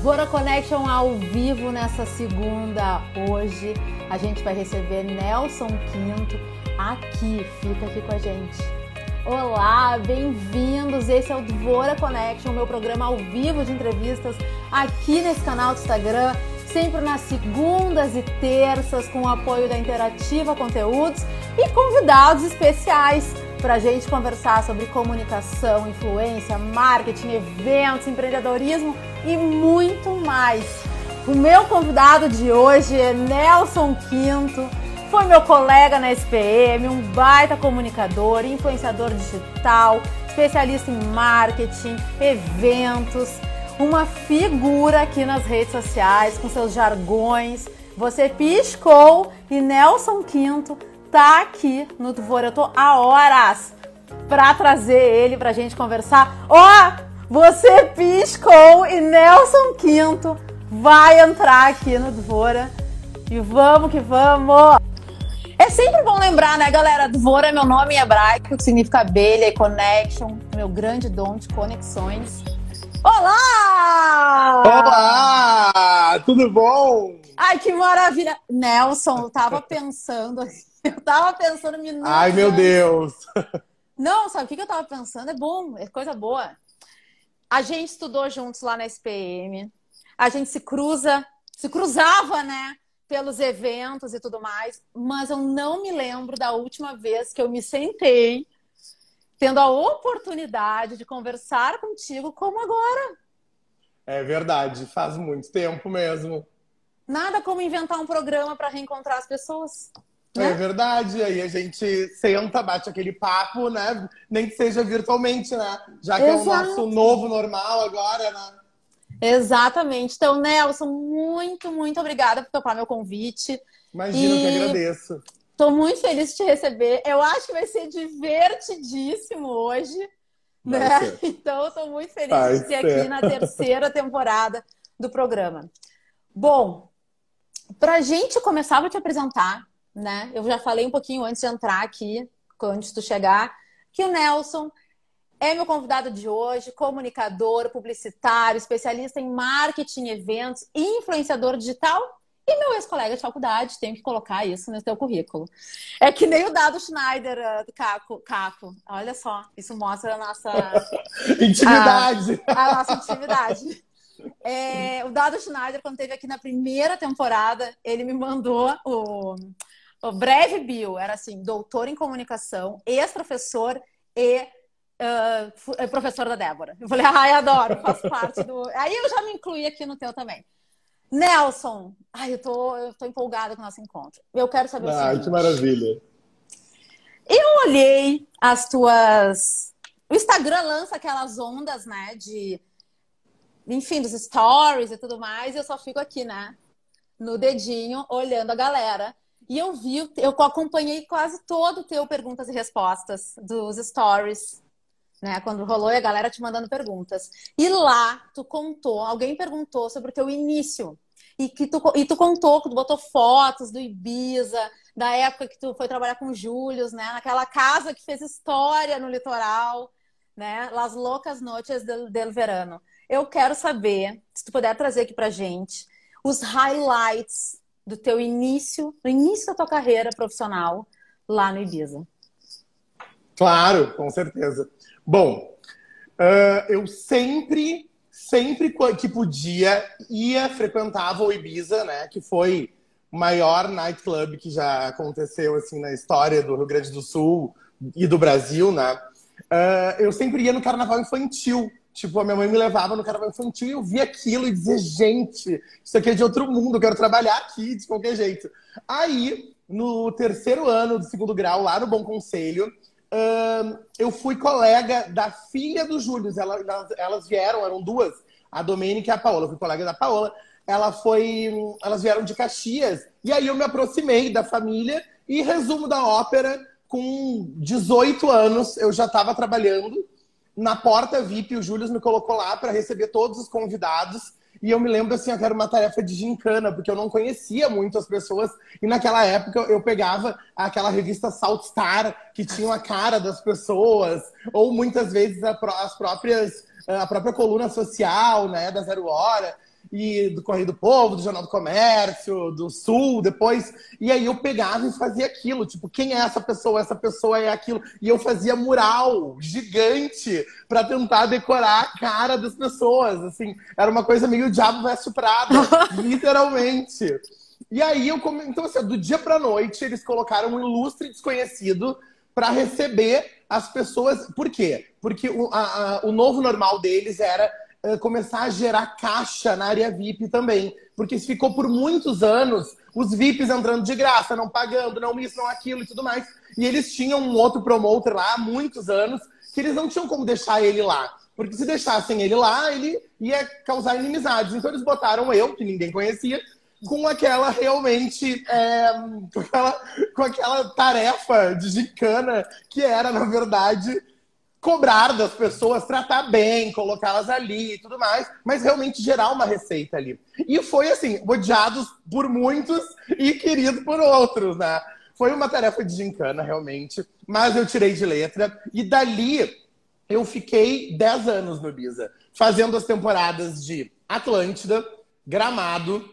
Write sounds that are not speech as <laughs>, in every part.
Vora Connection ao vivo nessa segunda. Hoje a gente vai receber Nelson Quinto aqui. Fica aqui com a gente. Olá, bem-vindos. Esse é o Dvora Connection, meu programa ao vivo de entrevistas aqui nesse canal do Instagram, sempre nas segundas e terças, com o apoio da Interativa Conteúdos e convidados especiais para a gente conversar sobre comunicação, influência, marketing, eventos, empreendedorismo e muito mais. O meu convidado de hoje é Nelson Quinto, foi meu colega na SPM, um baita comunicador, influenciador digital, especialista em marketing, eventos, uma figura aqui nas redes sociais com seus jargões. Você piscou e Nelson Quinto tá aqui no Tuvor. Eu tô há horas para trazer ele pra gente conversar. Ó, oh, você piscou e Nelson Quinto vai entrar aqui no Dvora. E vamos que vamos! É sempre bom lembrar, né, galera? Dvora é meu nome em hebraico, que significa abelha e connection, meu grande dom de conexões. Olá! Olá! Tudo bom? Ai, que maravilha! Nelson, eu tava pensando, eu tava pensando minutos. Ai, meu. Deus! Não, sabe o que eu tava pensando? É bom, é coisa boa. A gente estudou juntos lá na SPM. A gente se cruza, se cruzava, né? Pelos eventos e tudo mais. Mas eu não me lembro da última vez que eu me sentei tendo a oportunidade de conversar contigo como agora. É verdade, faz muito tempo mesmo. Nada como inventar um programa para reencontrar as pessoas. Né? É verdade, aí a gente senta, bate aquele papo, né? Nem que seja virtualmente, né? Já que Exato. é o nosso novo normal agora, né? Exatamente. Então, Nelson, muito, muito obrigada por topar meu convite. Imagina, e... que agradeço. Estou muito feliz de te receber. Eu acho que vai ser divertidíssimo hoje. Vai né? Ser. <laughs> Então, estou muito feliz vai de ser. aqui na terceira temporada do programa. Bom, para a gente começar, vou te apresentar né? Eu já falei um pouquinho antes de entrar aqui, antes de chegar, que o Nelson é meu convidado de hoje, comunicador, publicitário, especialista em marketing, eventos, influenciador digital e meu ex-colega de faculdade, tenho que colocar isso no teu currículo. É que nem o Dado Schneider uh, do Caco, Caco. Olha só, isso mostra a nossa <laughs> intimidade. A, a nossa intimidade. É, o Dado Schneider, quando esteve aqui na primeira temporada, ele me mandou o, o breve bio era assim, doutor em comunicação, ex-professor e uh, professor da Débora. Eu falei, ai, adoro, faço parte do. <laughs> Aí eu já me incluí aqui no teu também. Nelson, ai, eu tô, eu tô empolgada com o nosso encontro. Eu quero saber ah, o seguinte. que maravilha. Eu olhei as tuas. O Instagram lança aquelas ondas, né? De. Enfim, dos stories e tudo mais, e eu só fico aqui, né? No dedinho, olhando a galera. E eu vi, eu acompanhei quase todo o teu perguntas e respostas dos stories, né? Quando rolou e a galera te mandando perguntas. E lá tu contou, alguém perguntou sobre o teu início. E que tu, e tu contou, tu botou fotos do Ibiza, da época que tu foi trabalhar com Július, né? Naquela casa que fez história no litoral, né? Las Loucas Noites del, del Verano. Eu quero saber, se tu puder trazer aqui pra gente, os highlights do teu início, no início da tua carreira profissional lá no Ibiza. Claro, com certeza. Bom, uh, eu sempre, sempre que podia, ia, frequentava o Ibiza, né? Que foi o maior nightclub que já aconteceu, assim, na história do Rio Grande do Sul e do Brasil, né? Uh, eu sempre ia no carnaval infantil. Tipo, a minha mãe me levava no carnaval infantil e eu via aquilo e dizia, gente, isso aqui é de outro mundo, eu quero trabalhar aqui de qualquer jeito. Aí, no terceiro ano do segundo grau, lá no Bom Conselho, uh, eu fui colega da filha do Júlio. Elas, elas vieram, eram duas, a Domênica e a Paola. Eu fui colega da Paola. Ela foi, elas vieram de Caxias. E aí eu me aproximei da família e resumo da ópera, com 18 anos, eu já estava trabalhando na porta VIP, o Júlio me colocou lá para receber todos os convidados. E eu me lembro assim, que era uma tarefa de gincana, porque eu não conhecia muito as pessoas. E naquela época eu pegava aquela revista Salt Star, que tinha a cara das pessoas, ou muitas vezes as próprias, a própria coluna social, né, da Zero Hora. E do Correio do Povo, do Jornal do Comércio, do Sul, depois. E aí eu pegava e fazia aquilo, tipo, quem é essa pessoa? Essa pessoa é aquilo. E eu fazia mural gigante para tentar decorar a cara das pessoas, assim. Era uma coisa meio Diabo Veste Prada, <laughs> literalmente. E aí eu come... então assim, do dia para noite eles colocaram um ilustre desconhecido para receber as pessoas. Por quê? Porque o, a, a, o novo normal deles era uh, começar a gerar caixa na área VIP também. Porque ficou por muitos anos os VIPs entrando de graça, não pagando, não isso, não aquilo e tudo mais. E eles tinham um outro promoter lá há muitos anos que eles não tinham como deixar ele lá. Porque se deixassem ele lá, ele ia causar inimizades. Então eles botaram eu, que ninguém conhecia, com aquela realmente é, com, aquela, com aquela tarefa de gincana que era, na verdade, cobrar das pessoas, tratar bem, colocá-las ali e tudo mais, mas realmente gerar uma receita ali. E foi assim, odiados por muitos e querido por outros, né? Foi uma tarefa de gincana, realmente, mas eu tirei de letra. E dali eu fiquei 10 anos no Ibiza, fazendo as temporadas de Atlântida, Gramado,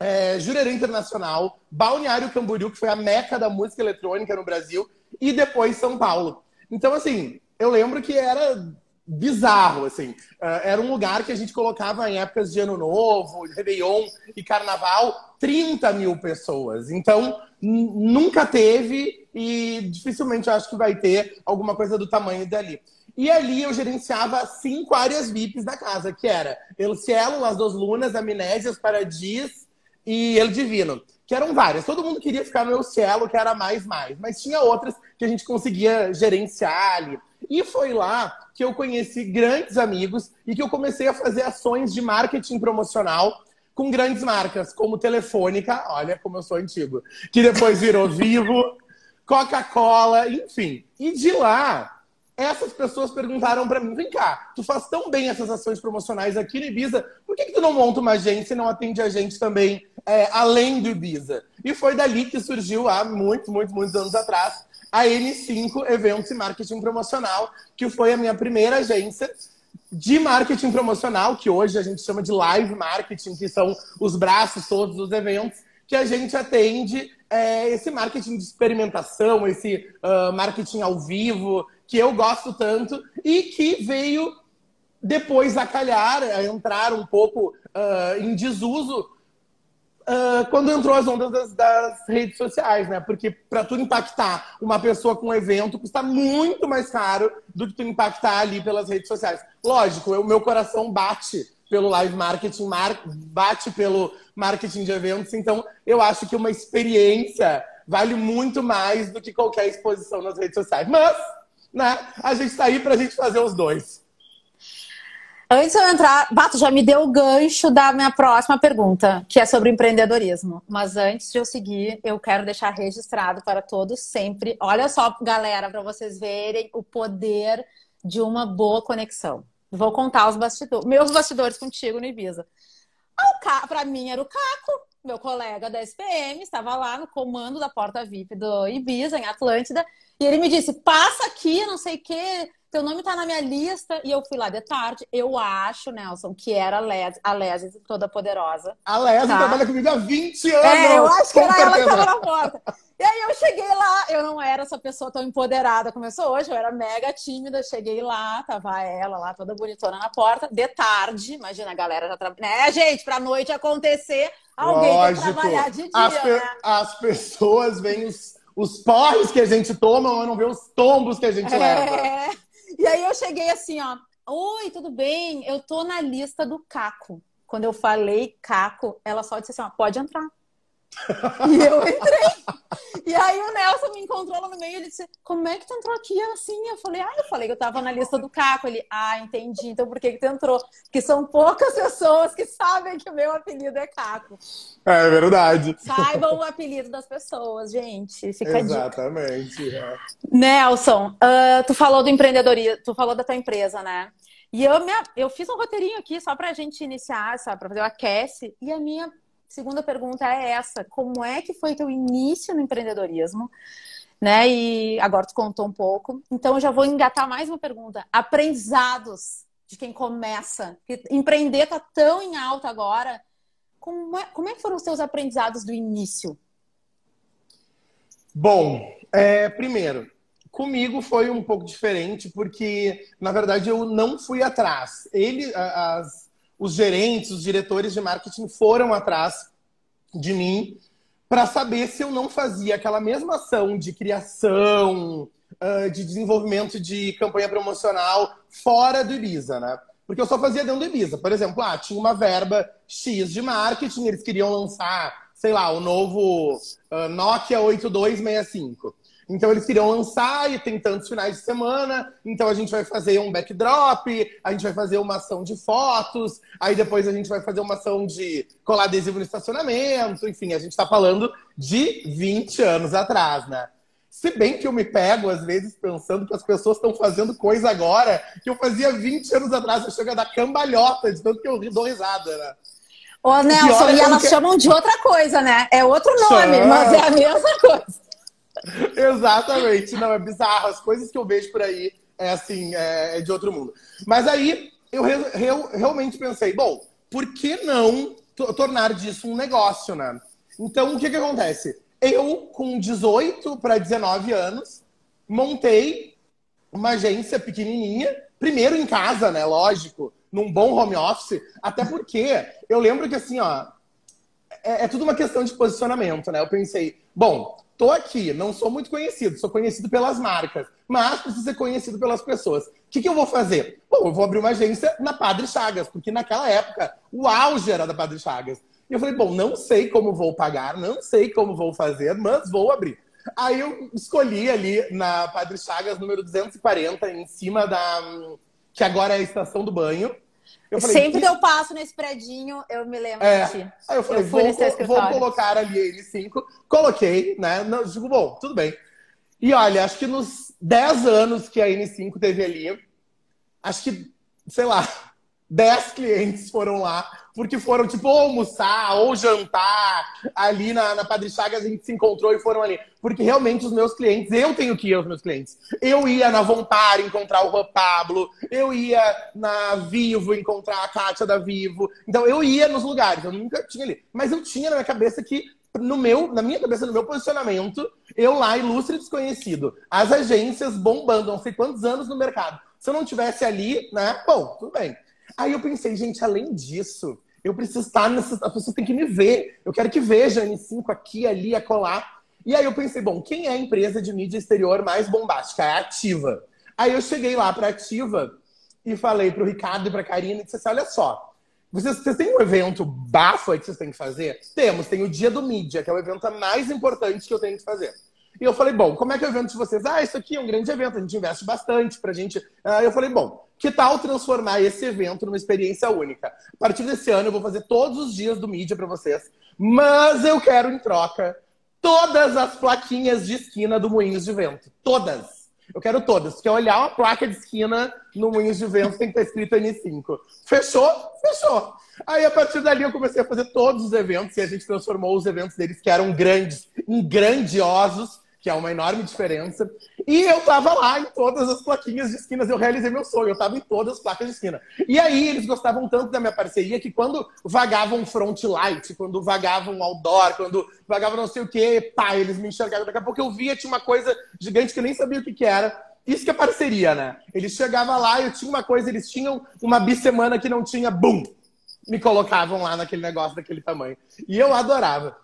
é, Jurerê Internacional, Balneário Camboriú, que foi a meca da música eletrônica no Brasil, e depois São Paulo. Então, assim, eu lembro que era bizarro, assim. Uh, era um lugar que a gente colocava em épocas de Ano Novo, Réveillon e Carnaval, 30 mil pessoas. Então, nunca teve e dificilmente acho que vai ter alguma coisa do tamanho dali. E ali eu gerenciava cinco áreas VIPs da casa, que era El Cielo, Las Dos Lunas, Amnésias, Paradis, e El Divino, que eram várias. Todo mundo queria ficar no El Cielo, que era mais, mais. Mas tinha outras que a gente conseguia gerenciar ali. E foi lá que eu conheci grandes amigos e que eu comecei a fazer ações de marketing promocional com grandes marcas, como Telefônica, olha como eu sou antigo, que depois virou Vivo, Coca-Cola, enfim. E de lá, essas pessoas perguntaram para mim: vem cá, tu faz tão bem essas ações promocionais aqui no Ibiza, por que, que tu não monta uma agência e não atende a gente também é, além do Ibiza? E foi dali que surgiu, há muitos, muitos, muitos anos atrás, a N5 Eventos e Marketing Promocional, que foi a minha primeira agência de marketing promocional, que hoje a gente chama de live marketing, que são os braços todos dos eventos, que a gente atende é, esse marketing de experimentação, esse uh, marketing ao vivo, que eu gosto tanto e que veio depois a calhar, a entrar um pouco uh, em desuso uh, quando entrou as ondas das, das redes sociais, né? Porque para tu impactar uma pessoa com um evento custa muito mais caro do que tu impactar ali pelas redes sociais. Lógico, o meu coração bate pelo live marketing, mar bate pelo marketing de eventos, então eu acho que uma experiência vale muito mais do que qualquer exposição nas redes sociais. Mas né? A gente está aí para a gente fazer os dois. Antes de eu entrar, Bato já me deu o gancho da minha próxima pergunta, que é sobre empreendedorismo. Mas antes de eu seguir, eu quero deixar registrado para todos sempre. Olha só, galera, para vocês verem o poder de uma boa conexão. Vou contar os bastidores, meus bastidores contigo no Ibiza. Para mim era o Caco, meu colega da SPM, estava lá no comando da porta VIP do Ibiza, em Atlântida, e ele me disse: passa aqui, não sei o quê, teu nome tá na minha lista. E eu fui lá de tarde. Eu acho, Nelson, que era a Lésia toda poderosa. A Lésia tá? trabalha comigo há 20 anos. É, eu acho que era ela que tava na porta. E aí eu cheguei lá, eu não era essa pessoa tão empoderada como eu sou hoje, eu era mega tímida. Cheguei lá, tava ela lá, toda bonitona na porta, de tarde. Imagina, a galera já trabalha. Né, gente, pra noite acontecer, alguém Lógico. tem que trabalhar de dia. As, pe né? as pessoas vêm os os porres que a gente toma, mas não vê os tombos que a gente é... leva. E aí eu cheguei assim, ó. Oi, tudo bem? Eu tô na lista do Caco. Quando eu falei Caco, ela só disse assim, ó, pode entrar. E eu entrei. E aí o Nelson me encontrou lá no meio e ele disse: Como é que tu entrou aqui assim? Eu falei: Ah, eu falei que eu tava na lista do Caco. Ele: Ah, entendi. Então por que, que tu entrou? Porque são poucas pessoas que sabem que o meu apelido é Caco. É verdade. Saibam o apelido das pessoas, gente. Fica Exatamente. É. Nelson, uh, tu falou do empreendedorismo, tu falou da tua empresa, né? E eu, minha, eu fiz um roteirinho aqui só pra gente iniciar, sabe? Pra fazer o aquece. E a minha segunda pergunta é essa: como é que foi teu início no empreendedorismo? Né? E agora tu contou um pouco. Então eu já vou engatar mais uma pergunta. Aprendizados de quem começa? Empreender tá tão em alta agora. Como é, como é que foram os seus aprendizados do início? Bom, é, primeiro, comigo foi um pouco diferente, porque, na verdade, eu não fui atrás. Ele, as, os gerentes, os diretores de marketing foram atrás de mim para saber se eu não fazia aquela mesma ação de criação, uh, de desenvolvimento de campanha promocional fora do Ibiza, né? Porque eu só fazia dentro do Ibiza. Por exemplo, ah, tinha uma verba X de marketing, eles queriam lançar, sei lá, o novo uh, Nokia 8265. Então eles queriam lançar e tem tantos finais de semana, então a gente vai fazer um backdrop, a gente vai fazer uma ação de fotos, aí depois a gente vai fazer uma ação de colar adesivo no estacionamento, enfim, a gente está falando de 20 anos atrás, né? Se bem que eu me pego, às vezes, pensando que as pessoas estão fazendo coisa agora que eu fazia 20 anos atrás. Eu chego a dar cambalhota de tanto que eu dou risada, né? Ô, Nelson, e, e elas que... chamam de outra coisa, né? É outro nome, Chama. mas é a mesma coisa. <laughs> Exatamente. Não, é bizarro. As coisas que eu vejo por aí é assim, é, é de outro mundo. Mas aí eu re re realmente pensei, bom, por que não tornar disso um negócio, né? Então, o que que acontece? Eu, com 18 para 19 anos, montei uma agência pequenininha, primeiro em casa, né? Lógico, num bom home office, até porque eu lembro que assim, ó, é, é tudo uma questão de posicionamento, né? Eu pensei, bom, tô aqui, não sou muito conhecido, sou conhecido pelas marcas, mas preciso ser conhecido pelas pessoas. O que, que eu vou fazer? Bom, eu vou abrir uma agência na Padre Chagas, porque naquela época o auge era da Padre Chagas. E eu falei, bom, não sei como vou pagar, não sei como vou fazer, mas vou abrir. Aí eu escolhi ali na Padre Chagas, número 240, em cima da. que agora é a estação do banho. Falei, Sempre que... eu passo nesse predinho, eu me lembro é. de ti. Aí eu falei, eu vou, vou colocar ali ele 5. Coloquei, né? Não, digo, bom, tudo bem. E olha, acho que nos 10 anos que a N5 teve ali, acho que, sei lá, <laughs> 10 clientes foram lá, porque foram, tipo, ou almoçar, ou jantar. Ali na, na Padre Chagas a gente se encontrou e foram ali. Porque realmente os meus clientes, eu tenho que ir aos meus clientes. Eu ia na Vontar encontrar o Juan Pablo, eu ia na Vivo encontrar a Kátia da Vivo. Então eu ia nos lugares, eu nunca tinha ali. Mas eu tinha na minha cabeça que no meu, na minha cabeça, no meu posicionamento, eu lá, ilustre desconhecido, as agências bombando, não sei quantos anos no mercado. Se eu não tivesse ali, né? Bom, tudo bem. Aí eu pensei, gente, além disso, eu preciso estar nessa. A pessoa tem que me ver. Eu quero que veja a N5 aqui, ali, acolá. E aí eu pensei, bom, quem é a empresa de mídia exterior mais bombástica? É a Ativa. Aí eu cheguei lá para Ativa e falei para o Ricardo e para a Karina e disse assim: olha só, vocês, vocês têm um evento bafo aí que vocês têm que fazer? Temos, tem o Dia do Mídia, que é o evento mais importante que eu tenho que fazer. E eu falei, bom, como é que é o evento de vocês? Ah, isso aqui é um grande evento, a gente investe bastante pra gente. Aí eu falei, bom, que tal transformar esse evento numa experiência única? A partir desse ano eu vou fazer todos os dias do mídia para vocês, mas eu quero em troca todas as plaquinhas de esquina do Moinhos de Vento. Todas. Eu quero todas. Quer olhar uma placa de esquina no Moinhos de Vento, tem que estar escrito N5. Fechou? Fechou. Aí, a partir dali, eu comecei a fazer todos os eventos e a gente transformou os eventos deles, que eram grandes, em grandiosos, que é uma enorme diferença. E eu tava lá em todas as plaquinhas de esquinas, eu realizei meu sonho, eu tava em todas as placas de esquina. E aí eles gostavam tanto da minha parceria que quando vagava um front light, quando vagava um outdoor, quando vagava não sei o que, pá, eles me enxergavam. Daqui a pouco eu via, tinha uma coisa gigante que eu nem sabia o que, que era. Isso que é parceria, né? Eles chegavam lá, eu tinha uma coisa, eles tinham uma bissemana que não tinha, bum! Me colocavam lá naquele negócio daquele tamanho. E eu adorava.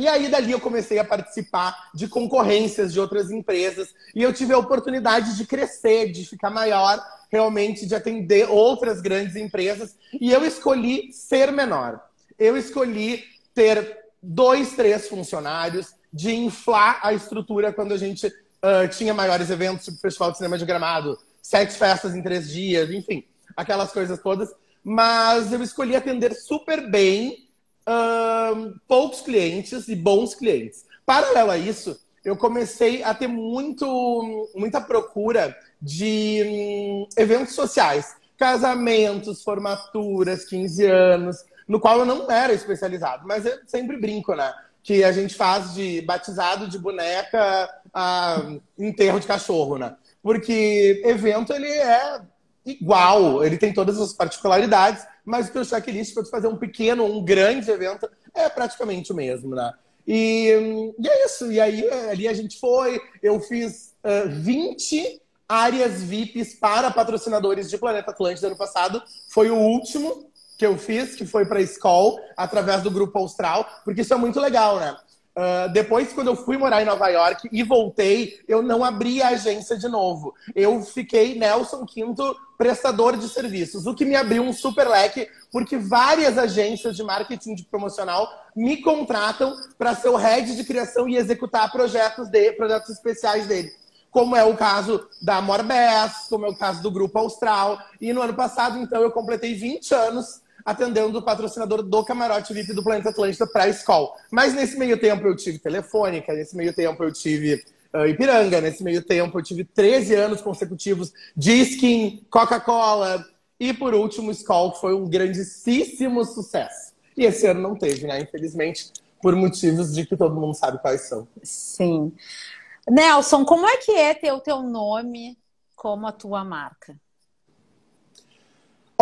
E aí, dali, eu comecei a participar de concorrências de outras empresas. E eu tive a oportunidade de crescer, de ficar maior, realmente, de atender outras grandes empresas. E eu escolhi ser menor. Eu escolhi ter dois, três funcionários, de inflar a estrutura quando a gente uh, tinha maiores eventos, tipo Festival de Cinema de Gramado, sete festas em três dias, enfim, aquelas coisas todas. Mas eu escolhi atender super bem poucos clientes e bons clientes. Paralelo a isso, eu comecei a ter muito, muita procura de hum, eventos sociais, casamentos, formaturas, 15 anos, no qual eu não era especializado, mas eu sempre brinco, né? Que a gente faz de batizado de boneca a enterro de cachorro, né? Porque evento ele é igual, ele tem todas as particularidades, mas o teu checklist para fazer um pequeno, um grande evento é praticamente o mesmo, né? E, e é isso. E aí ali a gente foi, eu fiz uh, 20 áreas VIPs para patrocinadores de Planeta Atlântida ano passado. Foi o último que eu fiz, que foi para a escola, através do Grupo Austral, porque isso é muito legal, né? Uh, depois, quando eu fui morar em Nova York e voltei, eu não abri a agência de novo. Eu fiquei Nelson Quinto, prestador de serviços, o que me abriu um super leque, porque várias agências de marketing de promocional me contratam para ser o head de criação e executar projetos, de, projetos especiais dele como é o caso da Morbes, como é o caso do Grupo Austral. E no ano passado, então, eu completei 20 anos atendendo o patrocinador do camarote VIP do Planeta Atlântida para a escola. Mas nesse meio tempo eu tive Telefônica, nesse meio tempo eu tive uh, Ipiranga, nesse meio tempo eu tive 13 anos consecutivos de Skin, Coca-Cola e por último Skol, que foi um grandíssimo sucesso. E esse ano não teve, né? Infelizmente, por motivos de que todo mundo sabe quais são. Sim. Nelson, como é que é ter o teu nome como a tua marca?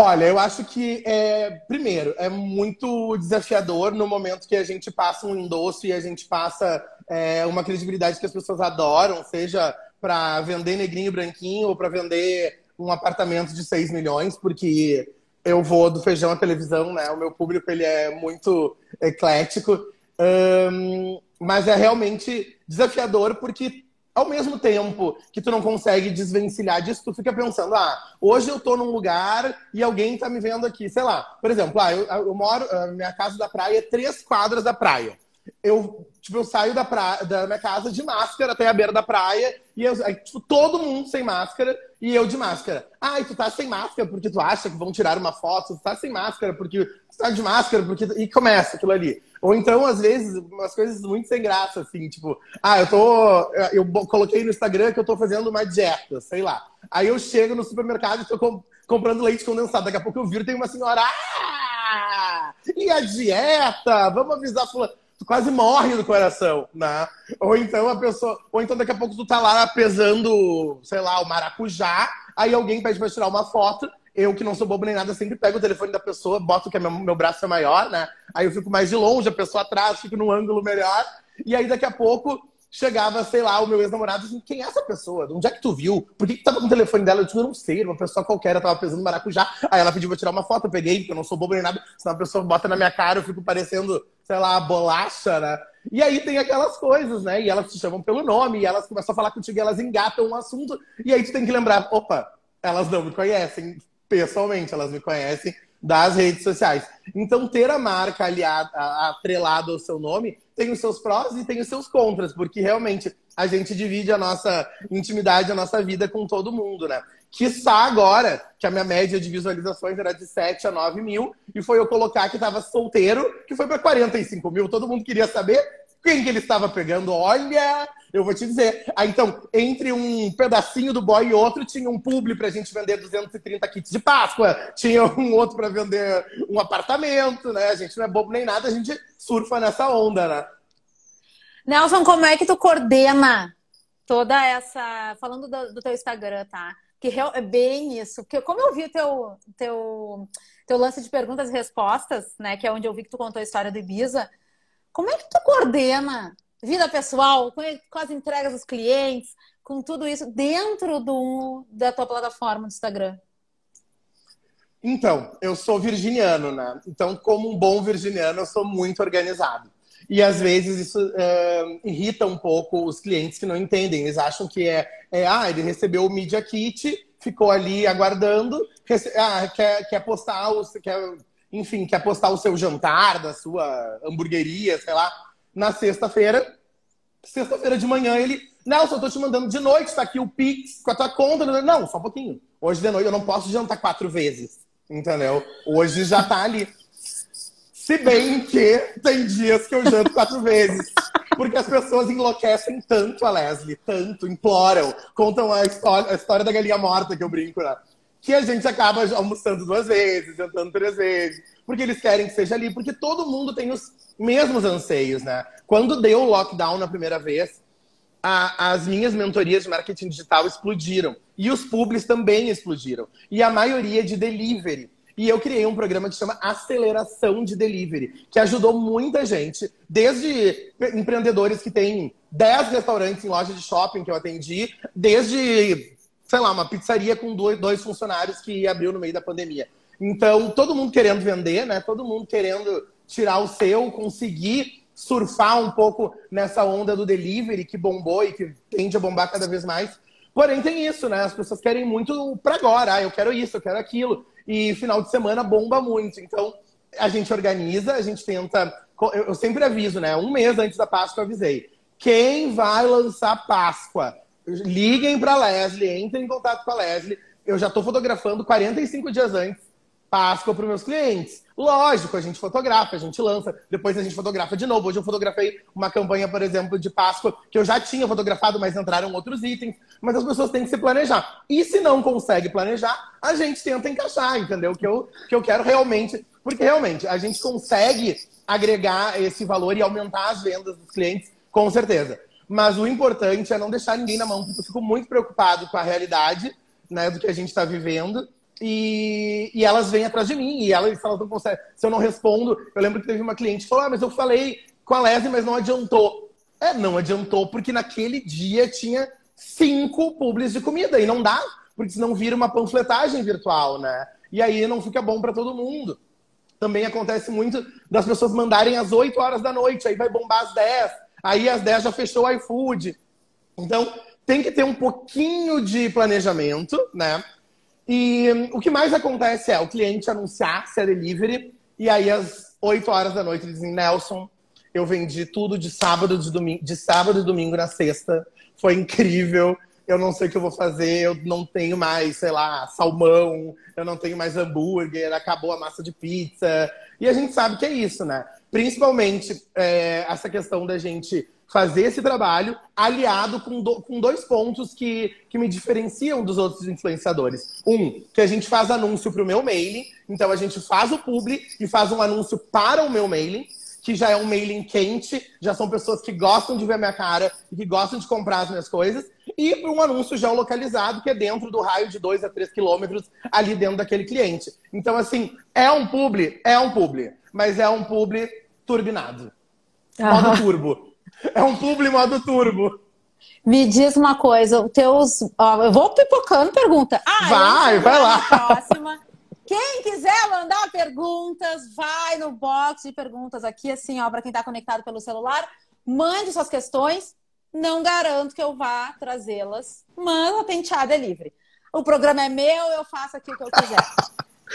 Olha, eu acho que, é, primeiro, é muito desafiador no momento que a gente passa um endosso e a gente passa é, uma credibilidade que as pessoas adoram, seja para vender negrinho branquinho ou para vender um apartamento de 6 milhões, porque eu vou do feijão à televisão, né? O meu público ele é muito eclético. Um, mas é realmente desafiador porque ao mesmo tempo que tu não consegue desvencilhar disso, tu fica pensando, ah, hoje eu tô num lugar e alguém tá me vendo aqui, sei lá. Por exemplo, ah, eu, eu moro, minha casa da praia é três quadras da praia. Eu, tipo, eu saio da, praia, da minha casa de máscara até a beira da praia e eu, tipo, todo mundo sem máscara e eu de máscara. Ah, e tu tá sem máscara porque tu acha que vão tirar uma foto, tu tá sem máscara porque tá de máscara porque... E começa aquilo ali. Ou então, às vezes, umas coisas muito sem graça, assim, tipo, ah, eu tô. Eu coloquei no Instagram que eu tô fazendo uma dieta, sei lá. Aí eu chego no supermercado e tô comp comprando leite condensado. Daqui a pouco eu viro tem uma senhora. Ah! E a dieta? Vamos avisar. Tu quase morre do coração, né? Ou então a pessoa. Ou então daqui a pouco tu tá lá pesando, sei lá, o maracujá, aí alguém pede pra tirar uma foto eu, que não sou bobo nem nada, sempre pego o telefone da pessoa, boto que é meu, meu braço é maior, né? Aí eu fico mais de longe, a pessoa atrás, fico num ângulo melhor. E aí daqui a pouco chegava, sei lá, o meu ex-namorado assim, quem é essa pessoa? De onde é que tu viu? Por que, que tava com o telefone dela? Eu disse, não sei, uma pessoa qualquer, eu tava pesando maracujá. Aí ela pediu pra tirar uma foto, eu peguei, porque eu não sou bobo nem nada, senão a pessoa bota na minha cara, eu fico parecendo, sei lá, bolacha, né? E aí tem aquelas coisas, né? E elas te chamam pelo nome, e elas começam a falar contigo, elas engatam um assunto, e aí tu tem que lembrar, opa, elas não me conhecem, pessoalmente, elas me conhecem das redes sociais. Então, ter a marca aliada, atrelada ao seu nome tem os seus prós e tem os seus contras, porque realmente a gente divide a nossa intimidade, a nossa vida com todo mundo, né? Quiçá agora, que a minha média de visualizações era de 7 a 9 mil, e foi eu colocar que estava solteiro, que foi para 45 mil. Todo mundo queria saber quem que ele estava pegando. Olha, eu vou te dizer. Ah, então, entre um pedacinho do boy e outro, tinha um publi pra gente vender 230 kits de Páscoa, tinha um outro para vender um apartamento, né? A gente não é bobo nem nada, a gente surfa nessa onda, né? Nelson, como é que tu coordena toda essa. Falando do, do teu Instagram, tá? Que é bem isso. Porque como eu vi o teu, teu, teu lance de perguntas e respostas, né? Que é onde eu vi que tu contou a história do Ibiza. Como é que tu coordena vida pessoal, com as entregas dos clientes, com tudo isso dentro do, da tua plataforma do Instagram? Então, eu sou virginiano, né? Então, como um bom virginiano, eu sou muito organizado. E às vezes isso é, irrita um pouco os clientes que não entendem. Eles acham que é, é ah, ele recebeu o Media Kit, ficou ali aguardando, ah, quer, quer postar. Quer, enfim, quer postar o seu jantar da sua hamburgueria, sei lá na sexta-feira. Sexta-feira de manhã ele, Nelson, eu tô te mandando de noite, tá aqui o Pix com a tua conta. Não, só um pouquinho. Hoje de noite eu não posso jantar quatro vezes, entendeu? Hoje já tá ali. Se bem que tem dias que eu janto quatro vezes. Porque as pessoas enlouquecem tanto a Leslie, tanto, imploram, contam a história, a história da galinha morta que eu brinco, né? Que a gente acaba almoçando duas vezes, jantando três vezes porque eles querem que seja ali, porque todo mundo tem os mesmos anseios, né? Quando deu o lockdown na primeira vez, a, as minhas mentorias de marketing digital explodiram. E os publis também explodiram. E a maioria de delivery. E eu criei um programa que chama Aceleração de Delivery, que ajudou muita gente, desde empreendedores que têm 10 restaurantes em loja de shopping que eu atendi, desde, sei lá, uma pizzaria com dois funcionários que abriu no meio da pandemia. Então, todo mundo querendo vender, né? Todo mundo querendo tirar o seu, conseguir surfar um pouco nessa onda do delivery que bombou e que tende a bombar cada vez mais. Porém, tem isso, né? As pessoas querem muito para agora. Ah, eu quero isso, eu quero aquilo. E final de semana bomba muito. Então, a gente organiza, a gente tenta. Eu sempre aviso, né? Um mês antes da Páscoa eu avisei. Quem vai lançar Páscoa? Liguem para Leslie, entrem em contato com a Leslie. Eu já estou fotografando 45 dias antes Páscoa para os meus clientes. Lógico, a gente fotografa, a gente lança, depois a gente fotografa de novo. Hoje eu fotografei uma campanha, por exemplo, de Páscoa, que eu já tinha fotografado, mas entraram outros itens. Mas as pessoas têm que se planejar. E se não consegue planejar, a gente tenta encaixar, entendeu? Que eu, que eu quero realmente. Porque realmente a gente consegue agregar esse valor e aumentar as vendas dos clientes, com certeza. Mas o importante é não deixar ninguém na mão, porque eu fico muito preocupado com a realidade né, do que a gente está vivendo e, e, elas vêm atrás de mim. E elas, se elas não conseguem, se eu não respondo, eu lembro que teve uma cliente que falou: Ah, mas eu falei com a Leslie, mas não adiantou. É, não adiantou, porque naquele dia tinha cinco publis de comida. E não dá, porque senão vira uma panfletagem virtual, né? E aí não fica bom para todo mundo. Também acontece muito das pessoas mandarem às 8 horas da noite, aí vai bombar às 10, aí às 10 já fechou o iFood. Então, tem que ter um pouquinho de planejamento, né? E hum, o que mais acontece é o cliente anunciar se é delivery, e aí às 8 horas da noite dizem, Nelson, eu vendi tudo de sábado, de domingo, de sábado e domingo na sexta. Foi incrível. Eu não sei o que eu vou fazer, eu não tenho mais, sei lá, salmão, eu não tenho mais hambúrguer, acabou a massa de pizza. E a gente sabe que é isso, né? Principalmente é, essa questão da gente fazer esse trabalho aliado com, do, com dois pontos que, que me diferenciam dos outros influenciadores. Um, que a gente faz anúncio para o meu mailing, então a gente faz o publi e faz um anúncio para o meu mailing, que já é um mailing quente, já são pessoas que gostam de ver a minha cara e que gostam de comprar as minhas coisas, e para um anúncio já localizado, que é dentro do raio de 2 a 3 quilômetros ali dentro daquele cliente. Então, assim, é um publi? É um publi, mas é um publi turbinado. Modo turbo. É um publi modo turbo. Me diz uma coisa, os teus. Ó, eu vou pipocando pergunta. Ah, vai, vai lá. Próxima. Quem quiser mandar perguntas, vai no box de perguntas aqui, assim, ó, para quem está conectado pelo celular. Mande suas questões. Não garanto que eu vá trazê-las, mas a penteada é livre. O programa é meu, eu faço aqui o que eu quiser.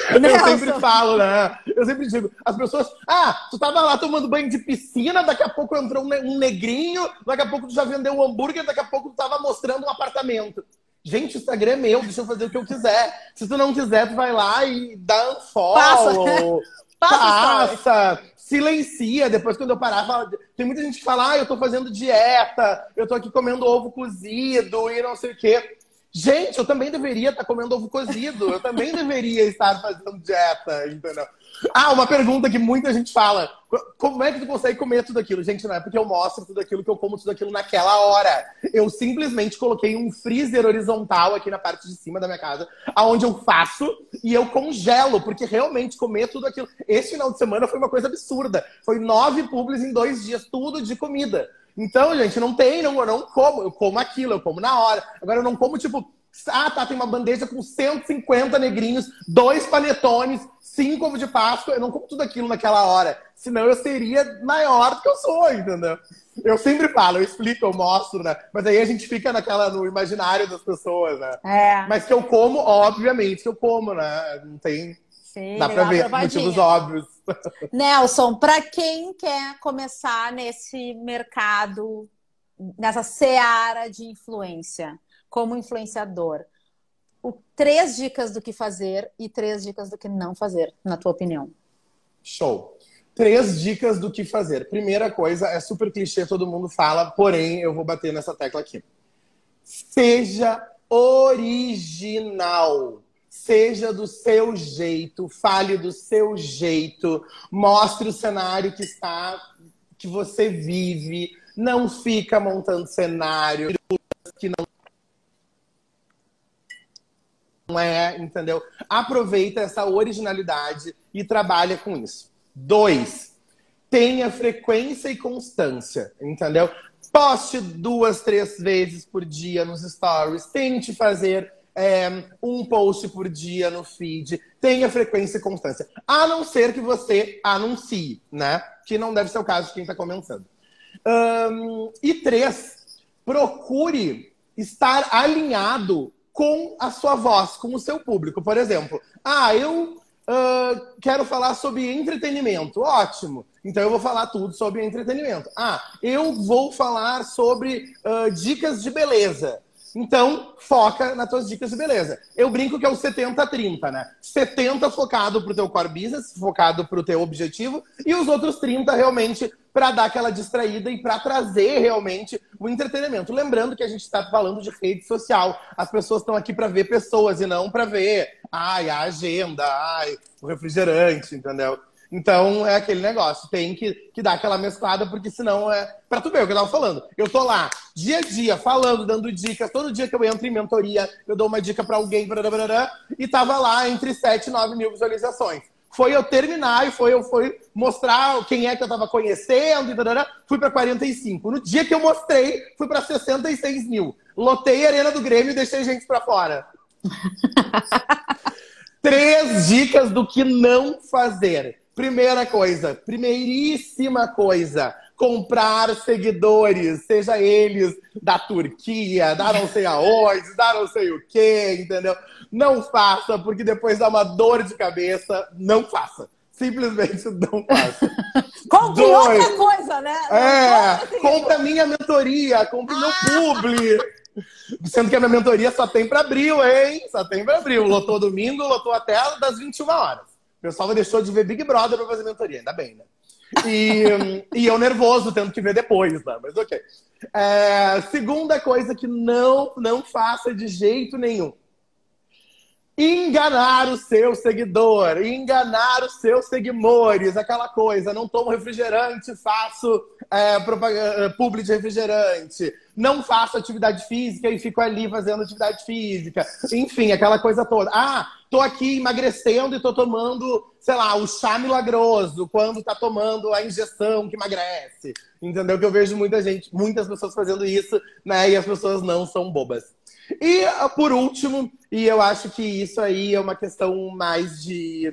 Eu sempre falo, né? Eu sempre digo, as pessoas, ah, tu tava lá tomando banho de piscina, daqui a pouco entrou um negrinho, daqui a pouco tu já vendeu um hambúrguer, daqui a pouco tu tava mostrando um apartamento. Gente, o Instagram é meu, deixa eu fazer o que eu quiser. Se tu não quiser, tu vai lá e dá um follow. Passa, <laughs> passa silencia. Depois, quando eu parar, fala... tem muita gente que fala, ah, eu tô fazendo dieta, eu tô aqui comendo ovo cozido e não sei o quê. Gente, eu também deveria estar comendo ovo cozido. Eu também deveria estar fazendo dieta, entendeu? Ah, uma pergunta que muita gente fala. Como é que tu consegue comer tudo aquilo? Gente, não é porque eu mostro tudo aquilo que eu como tudo aquilo naquela hora. Eu simplesmente coloquei um freezer horizontal aqui na parte de cima da minha casa, aonde eu faço e eu congelo, porque realmente comer tudo aquilo. Esse final de semana foi uma coisa absurda. Foi nove publis em dois dias, tudo de comida. Então, gente, não tem, não, eu não como. Eu como aquilo, eu como na hora. Agora, eu não como, tipo, ah, tá, tem uma bandeja com 150 negrinhos, dois panetones, cinco ovos de Páscoa. Eu não como tudo aquilo naquela hora. Senão eu seria maior do que eu sou, entendeu? Eu sempre falo, eu explico, eu mostro, né? Mas aí a gente fica naquela, no imaginário das pessoas, né? É. Mas que eu como, obviamente que eu como, né? Não tem. Sim, dá pra ver, motivos óbvios. Nelson, para quem quer começar nesse mercado, nessa seara de influência, como influenciador, o, três dicas do que fazer e três dicas do que não fazer, na tua opinião. Show. Três dicas do que fazer. Primeira coisa, é super clichê, todo mundo fala, porém eu vou bater nessa tecla aqui. Seja original. Seja do seu jeito, fale do seu jeito, mostre o cenário que está, que você vive, não fica montando cenário que não não é, entendeu? Aproveita essa originalidade e trabalha com isso. Dois, tenha frequência e constância, entendeu? Poste duas, três vezes por dia nos stories, tente fazer é, um post por dia no feed, tenha frequência e constância. A não ser que você anuncie, né? Que não deve ser o caso de quem está começando. Um, e três, procure estar alinhado com a sua voz, com o seu público. Por exemplo, ah, eu uh, quero falar sobre entretenimento. Ótimo. Então eu vou falar tudo sobre entretenimento. Ah, eu vou falar sobre uh, dicas de beleza. Então, foca nas tuas dicas de beleza. Eu brinco que é o 70-30, né? 70 focado pro teu core business, focado pro teu objetivo, e os outros 30 realmente para dar aquela distraída e para trazer realmente o entretenimento. Lembrando que a gente está falando de rede social. As pessoas estão aqui para ver pessoas e não para ver ai, a agenda, ai, o refrigerante, entendeu? Então é aquele negócio, tem que, que dar aquela mesclada, porque senão é. Pra tu ver o que eu tava falando. Eu tô lá, dia a dia, falando, dando dicas. Todo dia que eu entro em mentoria, eu dou uma dica para alguém, blá, blá, blá, e tava lá entre 7 e 9 mil visualizações. Foi eu terminar e foi eu foi mostrar quem é que eu tava conhecendo, e blá, fui para 45. No dia que eu mostrei, fui para 66 mil. Lotei a Arena do Grêmio e deixei gente para fora. <laughs> Três dicas do que não fazer. Primeira coisa, primeiríssima coisa, comprar seguidores, seja eles da Turquia, da não sei aonde, da não sei o quê, entendeu? Não faça, porque depois dá uma dor de cabeça. Não faça. Simplesmente não faça. <laughs> Compre outra coisa, né? É, compra minha mentoria, compre ah. meu publi. Sendo que a minha mentoria só tem para abril, hein? Só tem para abril. Lotou domingo, lotou até das 21 horas. Pessoal deixou de ver Big Brother pra fazer mentoria, ainda bem, né? E, <laughs> e eu nervoso, tendo que ver depois, né? Mas ok. É, segunda coisa que não, não faça de jeito nenhum. Enganar o seu seguidor, enganar os seus seguidores, aquela coisa, não tomo refrigerante, faço é, propaganda, publi de refrigerante, não faço atividade física e fico ali fazendo atividade física. Enfim, aquela coisa toda. Ah, tô aqui emagrecendo e tô tomando, sei lá, o chá milagroso, quando tá tomando a injeção que emagrece. Entendeu? Que eu vejo muita gente, muitas pessoas fazendo isso, né? E as pessoas não são bobas. E ah, por último, e eu acho que isso aí é uma questão mais de.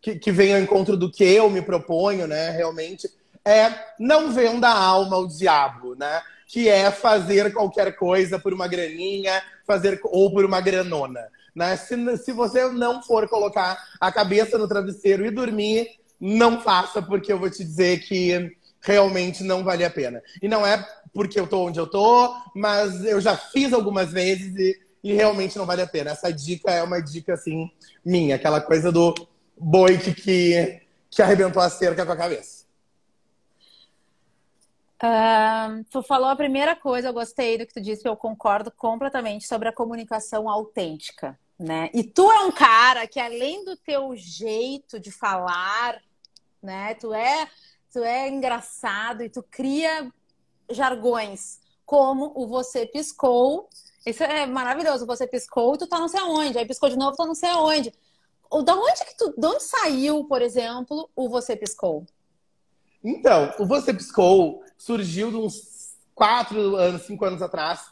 que, que vem ao encontro do que eu me proponho, né? Realmente é não venda a alma ao diabo, né? Que é fazer qualquer coisa por uma graninha, fazer ou por uma granona. Né? Se, se você não for colocar a cabeça no travesseiro e dormir, não faça, porque eu vou te dizer que realmente não vale a pena. E não é porque eu tô onde eu tô, mas eu já fiz algumas vezes e, e realmente não vale a pena. Essa dica é uma dica, assim, minha. Aquela coisa do boi que, que, arrebentou a cerca com a cabeça. Uh, tu falou a primeira coisa, eu gostei do que tu disse, eu concordo completamente sobre a comunicação autêntica, né? E tu é um cara que além do teu jeito de falar, né? Tu é, tu é engraçado e tu cria jargões como o você piscou. Isso é maravilhoso. Você piscou tu tá não sei aonde. Aí piscou de novo, tu não sei aonde. Da onde que tu, de onde saiu, por exemplo, o você piscou? Então, o Você Piscou surgiu de uns quatro anos, cinco anos atrás,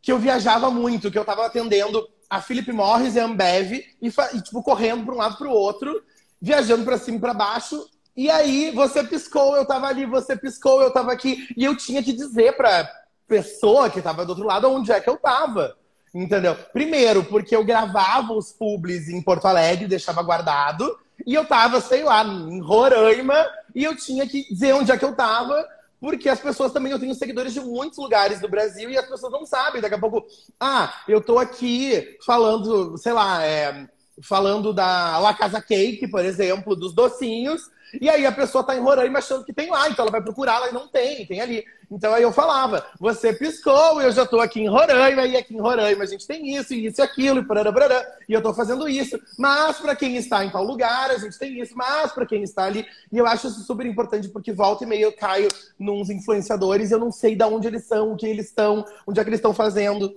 que eu viajava muito, que eu tava atendendo a Philip Morris e a Ambev e, e tipo, correndo para um lado para o outro, viajando para cima e para baixo. E aí, você piscou, eu tava ali, você piscou, eu tava aqui. E eu tinha que dizer pra pessoa que tava do outro lado onde é que eu tava. Entendeu? Primeiro, porque eu gravava os publis em Porto Alegre, deixava guardado. E eu tava, sei lá, em Roraima, e eu tinha que dizer onde é que eu tava, porque as pessoas também, eu tenho seguidores de muitos lugares do Brasil e as pessoas não sabem. Daqui a pouco, ah, eu tô aqui falando, sei lá, é, falando da La Casa Cake, por exemplo, dos docinhos, e aí a pessoa tá em Roraima achando que tem lá, então ela vai procurar lá e não tem, tem ali. Então aí eu falava, você piscou, eu já tô aqui em Roraima, e aqui em Roraima a gente tem isso, e isso e aquilo, e parará, parará, e eu tô fazendo isso. Mas para quem está em tal lugar, a gente tem isso, mas para quem está ali, e eu acho isso super importante, porque volta e meia eu caio nos influenciadores, eu não sei de onde eles são, o que eles estão, onde é que eles estão fazendo,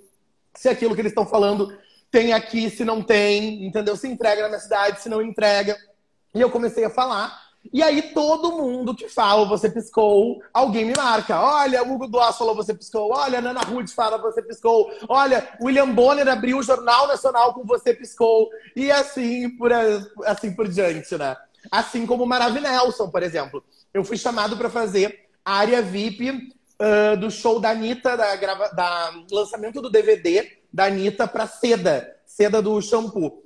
se aquilo que eles estão falando tem aqui, se não tem, entendeu? Se entrega na minha cidade, se não entrega. E eu comecei a falar e aí todo mundo que fala você piscou, alguém me marca. Olha, o Hugo Duas falou você piscou. Olha, Nana Ruth fala você piscou. Olha, William Bonner abriu o Jornal Nacional com você piscou. E assim por, assim por diante, né? Assim como o Maravilhelson, por exemplo. Eu fui chamado para fazer a área VIP uh, do show da Anitta, da, grava... da lançamento do DVD da Anitta para Seda, Seda do shampoo.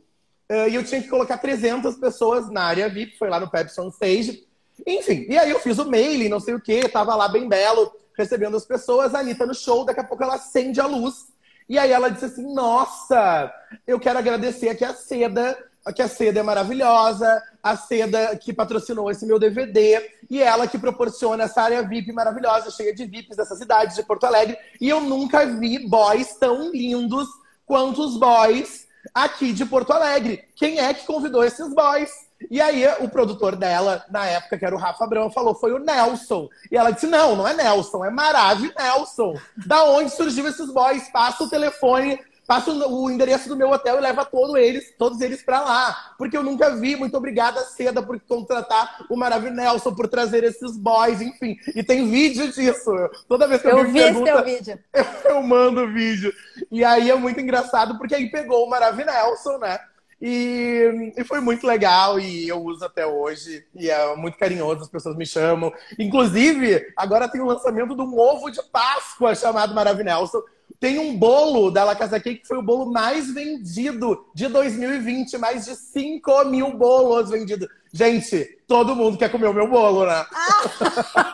Uh, e eu tinha que colocar 300 pessoas na área VIP, foi lá no Pepsi on Stage. Enfim, e aí eu fiz o mailing, não sei o que, tava lá bem belo, recebendo as pessoas, a Anitta no show, daqui a pouco ela acende a luz. E aí ela disse assim: Nossa, eu quero agradecer aqui a Seda, que a Seda é maravilhosa, a Seda que patrocinou esse meu DVD, e ela que proporciona essa área VIP maravilhosa, cheia de VIPs dessa cidade de Porto Alegre. E eu nunca vi boys tão lindos quanto os boys aqui de Porto Alegre. Quem é que convidou esses boys? E aí o produtor dela, na época, que era o Rafa Abrão, falou, foi o Nelson. E ela disse, não, não é Nelson, é Maravi Nelson. Da onde surgiu esses boys? Passa o telefone Passa o endereço do meu hotel e leva todos eles, todos eles para lá. Porque eu nunca vi. Muito obrigada, Seda, por contratar o Maravilhoso Nelson, por trazer esses boys, enfim. E tem vídeo disso. Toda vez que eu, eu vi pergunta, esse teu vídeo. <laughs> Eu, eu mando vídeo. E aí é muito engraçado, porque aí pegou o Maravilhoso Nelson, né? E, e, foi muito legal e eu uso até hoje. E é muito carinhoso, as pessoas me chamam. Inclusive, agora tem o lançamento de um ovo de Páscoa chamado Maravilhoso. Tem um bolo da La Casa Cake que foi o bolo mais vendido de 2020. Mais de 5 mil bolos vendidos. Gente, todo mundo quer comer o meu bolo, né? Ah.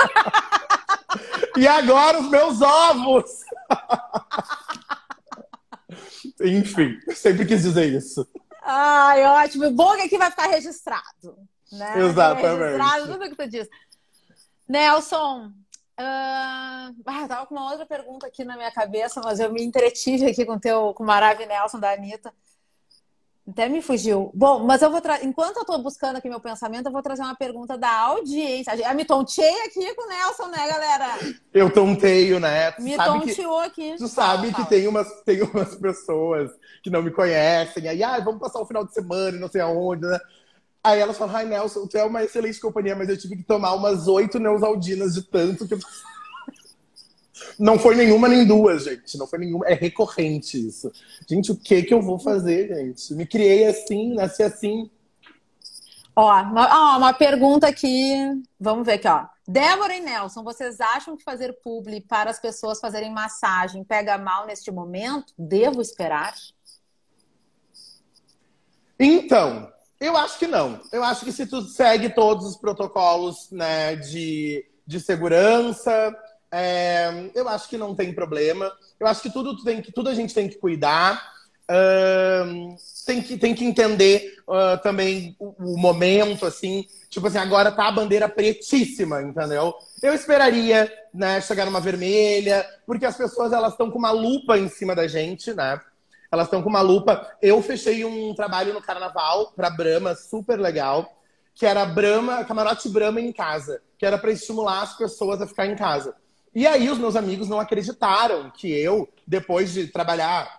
<laughs> e agora os meus ovos! <laughs> Enfim, sempre quis dizer isso. Ai, ótimo. Bom que aqui vai ficar registrado. Né? Exatamente. Registrado tudo que tu disse. Nelson, Uh, ah, tava com uma outra pergunta aqui na minha cabeça, mas eu me entretive aqui com, teu, com o Maravi Nelson da Anitta. Até me fugiu. Bom, mas eu vou trazer. Enquanto eu tô buscando aqui meu pensamento, eu vou trazer uma pergunta da audiência. Eu me tontei aqui com o Nelson, né, galera? Eu tonteio, né? Tu me tonteou aqui. Tu sabe fala, que fala. Tem, umas, tem umas pessoas que não me conhecem. Aí, ah, vamos passar o final de semana e não sei aonde, né? Aí elas falam, ai, Nelson, tu é uma excelente companhia, mas eu tive que tomar umas oito Neusaldinas de tanto que eu... <laughs> Não foi nenhuma nem duas, gente. Não foi nenhuma. É recorrente isso. Gente, o que que eu vou fazer, gente? Me criei assim, nasci assim. Ó, uma, ó, uma pergunta aqui. Vamos ver aqui, ó. Débora e Nelson, vocês acham que fazer publi para as pessoas fazerem massagem pega mal neste momento? Devo esperar? Então, eu acho que não. Eu acho que se tu segue todos os protocolos né, de, de segurança, é, eu acho que não tem problema. Eu acho que tudo, tem que, tudo a gente tem que cuidar. Uh, tem, que, tem que entender uh, também o, o, momento, assim. Tipo assim, agora tá a bandeira pretíssima, entendeu? Eu esperaria, né, chegar numa vermelha, porque as pessoas, elas estão com uma lupa em cima da gente, né? Elas estão com uma lupa. Eu fechei um trabalho no carnaval para Brahma, super legal, que era Brahma, camarote Brahma em casa, que era para estimular as pessoas a ficar em casa. E aí os meus amigos não acreditaram que eu, depois de trabalhar,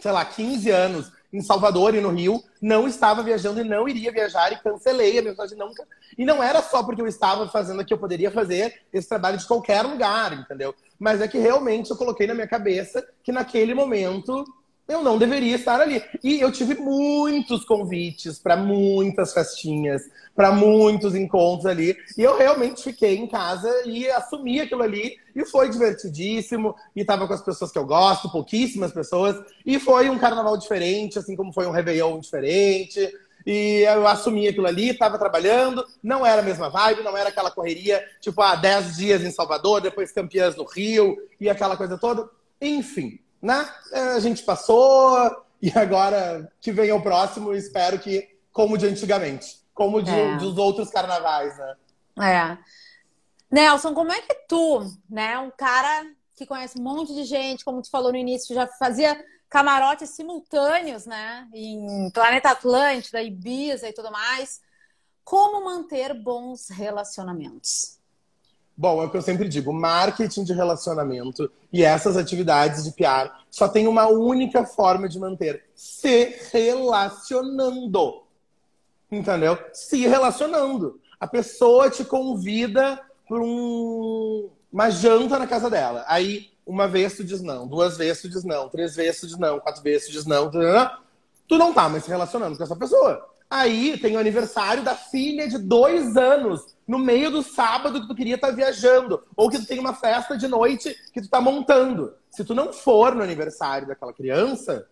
sei lá, 15 anos em Salvador e no Rio, não estava viajando e não iria viajar e cancelei a minha viagem nunca. E não era só porque eu estava fazendo que eu poderia fazer esse trabalho de qualquer lugar, entendeu? Mas é que realmente eu coloquei na minha cabeça que naquele momento eu não deveria estar ali. E eu tive muitos convites para muitas festinhas, para muitos encontros ali. E eu realmente fiquei em casa e assumi aquilo ali. E foi divertidíssimo. E estava com as pessoas que eu gosto, pouquíssimas pessoas. E foi um carnaval diferente, assim como foi um Réveillon diferente. E eu assumi aquilo ali, estava trabalhando, não era a mesma vibe, não era aquela correria, tipo, há ah, 10 dias em Salvador, depois campeãs no Rio, e aquela coisa toda. Enfim, né? É, a gente passou e agora que venha o próximo, espero que como de antigamente, como de, é. dos outros carnavais, né? É. Nelson, como é que tu, né, um cara que conhece um monte de gente, como tu falou no início, já fazia camarotes simultâneos, né, em Planeta Atlântida, Ibiza e tudo mais, como manter bons relacionamentos? Bom, é o que eu sempre digo, marketing de relacionamento e essas atividades de PR só tem uma única forma de manter, se relacionando. Entendeu? Se relacionando. A pessoa te convida para um... uma janta na casa dela. Aí, uma vez tu diz não, duas vezes tu diz não, três vezes tu diz não, quatro vezes tu diz não. Tu não tá mais se relacionando com essa pessoa. Aí tem o aniversário da filha de dois anos, no meio do sábado que tu queria estar tá viajando, ou que tu tem uma festa de noite que tu tá montando. Se tu não for no aniversário daquela criança,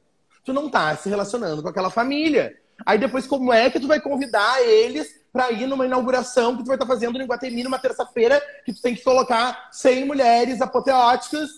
tu não tá se relacionando com aquela família. Aí depois, como é que tu vai convidar eles para ir numa inauguração que tu vai estar tá fazendo no Iguatemi numa terça-feira, que tu tem que colocar 100 mulheres apoteóticas,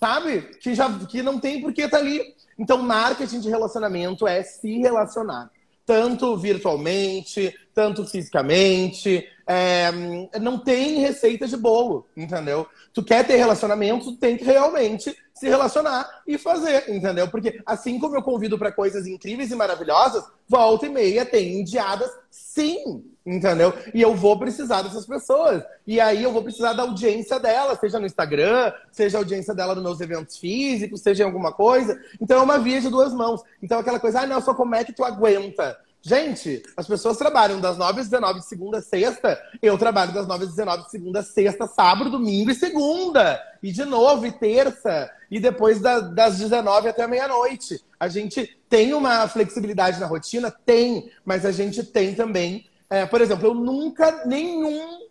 sabe? Que, já, que não tem por que estar tá ali. Então, marketing de relacionamento é se relacionar tanto virtualmente, tanto fisicamente. É, não tem receita de bolo, entendeu? Tu quer ter relacionamento, tu tem que realmente se relacionar e fazer, entendeu? Porque assim como eu convido para coisas incríveis e maravilhosas, volta e meia tem indiadas, sim, entendeu? E eu vou precisar dessas pessoas. E aí eu vou precisar da audiência dela, seja no Instagram, seja a audiência dela nos meus eventos físicos, seja em alguma coisa. Então é uma via de duas mãos. Então aquela coisa, ah, Nelson, como é que tu aguenta? Gente, as pessoas trabalham das 9 às 19 de segunda a sexta. Eu trabalho das 9 às 19 de segunda a sexta, sábado, domingo e segunda. E de novo, e terça. E depois da, das 19 até meia-noite. A gente tem uma flexibilidade na rotina? Tem. Mas a gente tem também. É, por exemplo, eu nunca, nenhum.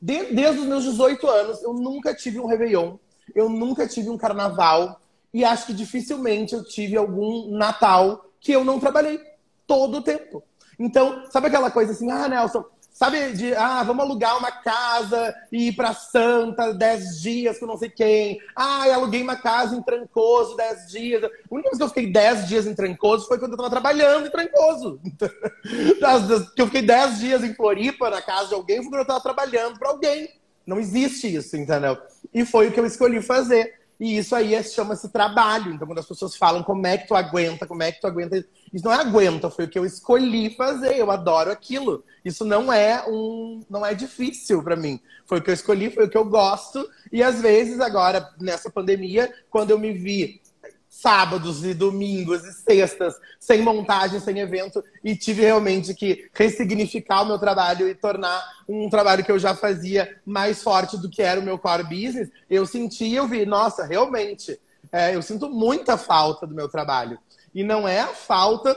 De, desde os meus 18 anos, eu nunca tive um Réveillon. Eu nunca tive um carnaval. E acho que dificilmente eu tive algum Natal que eu não trabalhei todo o tempo. Então, sabe aquela coisa assim, ah, Nelson, sabe de, ah, vamos alugar uma casa e ir pra Santa dez dias com não sei quem. Ah, eu aluguei uma casa em Trancoso dez dias. A única vez que eu fiquei dez dias em Trancoso foi quando eu tava trabalhando em Trancoso. <laughs> que eu fiquei dez dias em Floripa, na casa de alguém, foi quando eu tava trabalhando para alguém. Não existe isso, entendeu? E foi o que eu escolhi fazer. E isso aí é, chama-se trabalho. Então, quando as pessoas falam como é que tu aguenta, como é que tu aguenta. Isso não é aguenta, foi o que eu escolhi fazer. Eu adoro aquilo. Isso não é um. não é difícil para mim. Foi o que eu escolhi, foi o que eu gosto. E às vezes, agora, nessa pandemia, quando eu me vi sábados e domingos e sextas, sem montagem, sem evento, e tive realmente que ressignificar o meu trabalho e tornar um trabalho que eu já fazia mais forte do que era o meu core business, eu senti, eu vi, nossa, realmente, é, eu sinto muita falta do meu trabalho. E não é a falta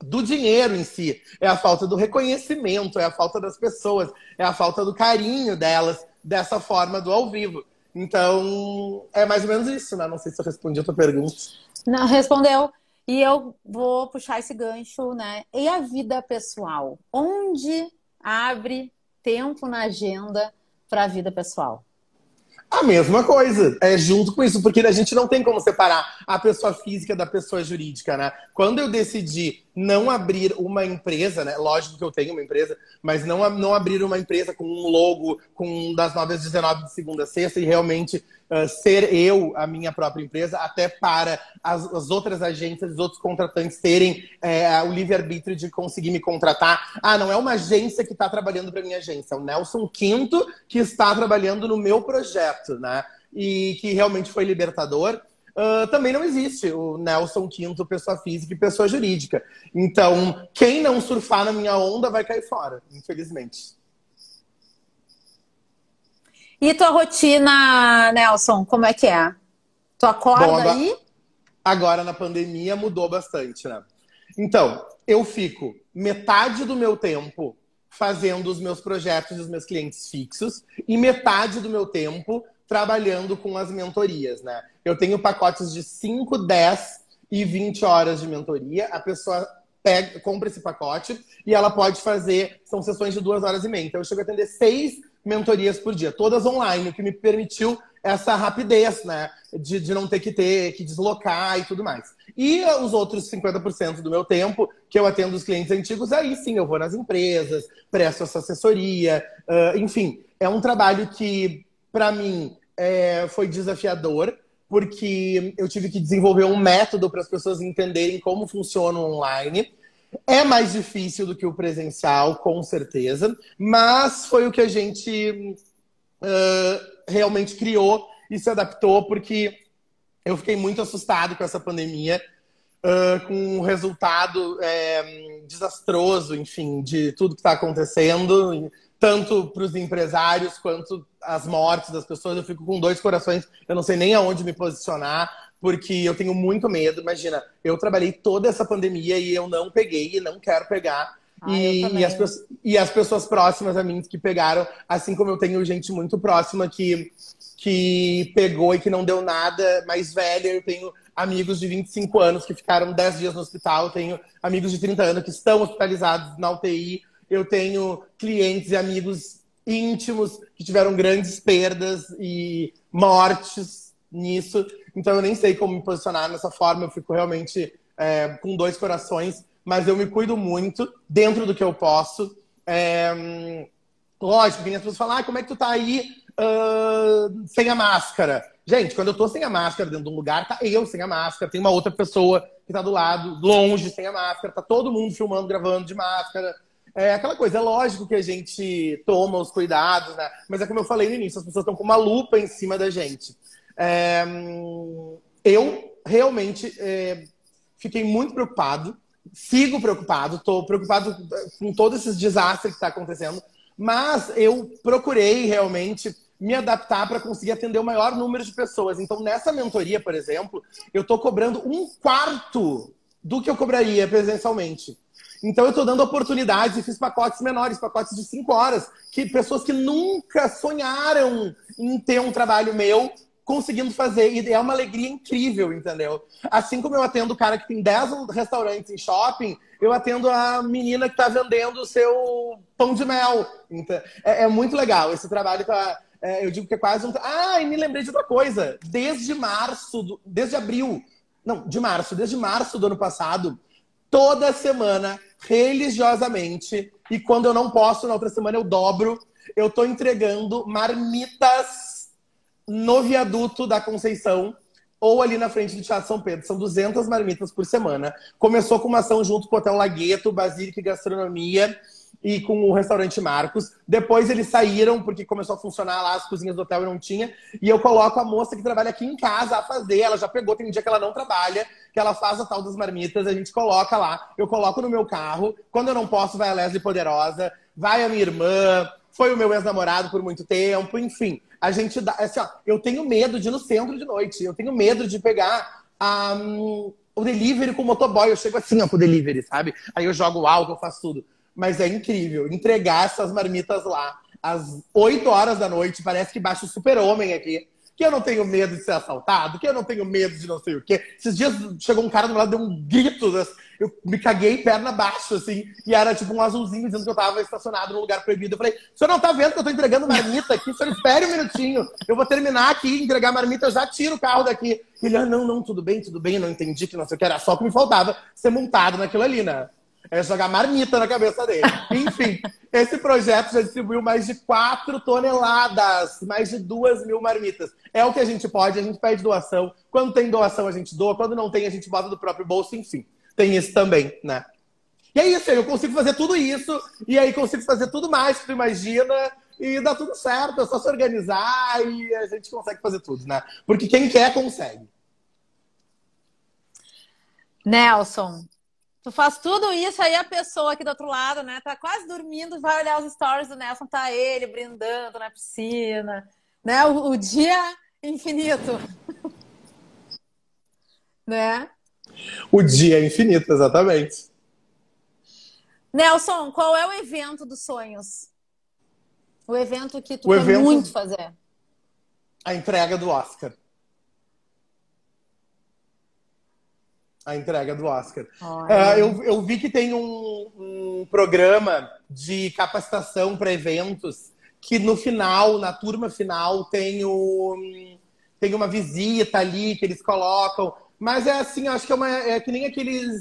do dinheiro em si, é a falta do reconhecimento, é a falta das pessoas, é a falta do carinho delas dessa forma do ao vivo. Então, é mais ou menos isso, né? Não sei se eu respondi a tua pergunta. Não, respondeu. E eu vou puxar esse gancho, né? E a vida pessoal? Onde abre tempo na agenda para a vida pessoal? A mesma coisa, é junto com isso, porque a gente não tem como separar a pessoa física da pessoa jurídica, né? Quando eu decidi não abrir uma empresa, né? Lógico que eu tenho uma empresa, mas não, não abrir uma empresa com um logo, com das 9 às 19 de segunda a sexta e realmente uh, ser eu a minha própria empresa, até para as, as outras agências, os outros contratantes terem é, o livre-arbítrio de conseguir me contratar. Ah, não é uma agência que está trabalhando para minha agência, é o Nelson Quinto que está trabalhando no meu projeto, né? E que realmente foi libertador. Uh, também não existe o Nelson Quinto, pessoa física e pessoa jurídica. Então, quem não surfar na minha onda vai cair fora, infelizmente. E tua rotina, Nelson, como é que é? Tu acorda Bom, agora, aí? Agora na pandemia mudou bastante, né? Então, eu fico metade do meu tempo fazendo os meus projetos e os meus clientes fixos e metade do meu tempo trabalhando com as mentorias, né? Eu tenho pacotes de 5, 10 e 20 horas de mentoria. A pessoa pega, compra esse pacote e ela pode fazer, são sessões de duas horas e meia. Então eu chego a atender seis mentorias por dia, todas online, o que me permitiu essa rapidez, né? De, de não ter que ter que deslocar e tudo mais. E os outros 50% do meu tempo, que eu atendo os clientes antigos, aí sim eu vou nas empresas, presto essa assessoria, uh, enfim. É um trabalho que, para mim, é, foi desafiador, porque eu tive que desenvolver um método para as pessoas entenderem como funciona o online. É mais difícil do que o presencial, com certeza, mas foi o que a gente uh, realmente criou e se adaptou, porque eu fiquei muito assustado com essa pandemia, uh, com o resultado é, desastroso, enfim, de tudo que está acontecendo, tanto para os empresários quanto as mortes das pessoas. Eu fico com dois corações, eu não sei nem aonde me posicionar, porque eu tenho muito medo. Imagina, eu trabalhei toda essa pandemia e eu não peguei e não quero pegar. Ah, e, e, as, e, as, pessoas próximas a mim que pegaram, assim como eu tenho gente muito próxima que, que pegou e que não deu nada, mais velha, eu tenho amigos de 25 anos que ficaram 10 dias no hospital, eu tenho amigos de 30 anos que estão hospitalizados na UTI, eu tenho clientes e amigos íntimos que tiveram grandes perdas e mortes nisso. Então eu nem sei como me posicionar nessa forma, eu fico realmente é, com dois corações, mas eu me cuido muito dentro do que eu posso. É, lógico, que as pessoas falam, ah, como é que tu tá aí uh, sem a máscara? Gente, quando eu tô sem a máscara dentro de um lugar, tá eu sem a máscara, tem uma outra pessoa que tá do lado, longe, sem a máscara, tá todo mundo filmando, gravando de máscara. É aquela coisa, é lógico que a gente toma os cuidados, né? Mas é como eu falei no início, as pessoas estão com uma lupa em cima da gente. É, eu realmente é, fiquei muito preocupado, sigo preocupado, estou preocupado com todos esses desastres que está acontecendo, mas eu procurei realmente me adaptar para conseguir atender o maior número de pessoas. Então, nessa mentoria, por exemplo, eu estou cobrando um quarto do que eu cobraria presencialmente. Então eu estou dando oportunidades e fiz pacotes menores, pacotes de cinco horas, que pessoas que nunca sonharam em ter um trabalho meu conseguindo fazer. E é uma alegria incrível, entendeu? Assim como eu atendo o cara que tem 10 restaurantes em shopping, eu atendo a menina que está vendendo o seu pão de mel. Então, é, é muito legal. Esse trabalho. É, eu digo que é quase um. Ah, e me lembrei de outra coisa. Desde março, do... desde abril. Não, de março, desde março do ano passado, toda semana religiosamente, e quando eu não posso, na outra semana eu dobro, eu tô entregando marmitas no viaduto da Conceição ou ali na frente do Teatro São Pedro. São 200 marmitas por semana. Começou com uma ação junto com o Hotel Lagueto, Basílica e Gastronomia e com o restaurante Marcos. Depois eles saíram, porque começou a funcionar lá, as cozinhas do hotel e não tinha. E eu coloco a moça que trabalha aqui em casa a fazer. Ela já pegou, tem um dia que ela não trabalha, que ela faz a tal das marmitas, a gente coloca lá. Eu coloco no meu carro. Quando eu não posso, vai a Leslie Poderosa, vai a minha irmã, foi o meu ex-namorado por muito tempo, enfim. A gente dá. Assim, ó, eu tenho medo de ir no centro de noite. Eu tenho medo de pegar. Um, o delivery com o motoboy, eu chego assim, ó, pro delivery, sabe? Aí eu jogo álcool, eu faço tudo mas é incrível. Entregar essas marmitas lá às 8 horas da noite, parece que baixa o super-homem aqui. Que eu não tenho medo de ser assaltado, que eu não tenho medo de não sei o quê. Esses dias chegou um cara do meu lado, deu um grito, eu me caguei perna abaixo, assim, e era tipo um azulzinho dizendo que eu tava estacionado num lugar proibido. Eu falei, o senhor não tá vendo que eu tô entregando marmita aqui? O senhor espere um minutinho, eu vou terminar aqui, entregar marmita, eu já tiro o carro daqui. Ele, ah, não, não, tudo bem, tudo bem, eu não entendi que não sei o que, era só que me faltava ser montado naquilo ali, né? É jogar marmita na cabeça dele. Enfim, esse projeto já distribuiu mais de 4 toneladas, mais de 2 mil marmitas. É o que a gente pode, a gente pede doação. Quando tem doação, a gente doa. Quando não tem, a gente bota do próprio bolso, enfim. Tem isso também, né? E é isso, eu consigo fazer tudo isso, e aí consigo fazer tudo mais que tu imagina, e dá tudo certo, é só se organizar e a gente consegue fazer tudo, né? Porque quem quer, consegue. Nelson, Tu faz tudo isso, aí a pessoa aqui do outro lado, né, tá quase dormindo, vai olhar os stories do Nelson, tá ele brindando na piscina, né? O, o dia infinito. <laughs> né? O dia infinito, exatamente. Nelson, qual é o evento dos sonhos? O evento que tu o quer evento... muito fazer? A entrega do Oscar. A entrega do Oscar. Uh, eu, eu, vi que tem um, um programa de capacitação para eventos que no final, na turma final, tem, o, tem uma visita ali que eles colocam. Mas é assim, acho que é, uma, é que nem aqueles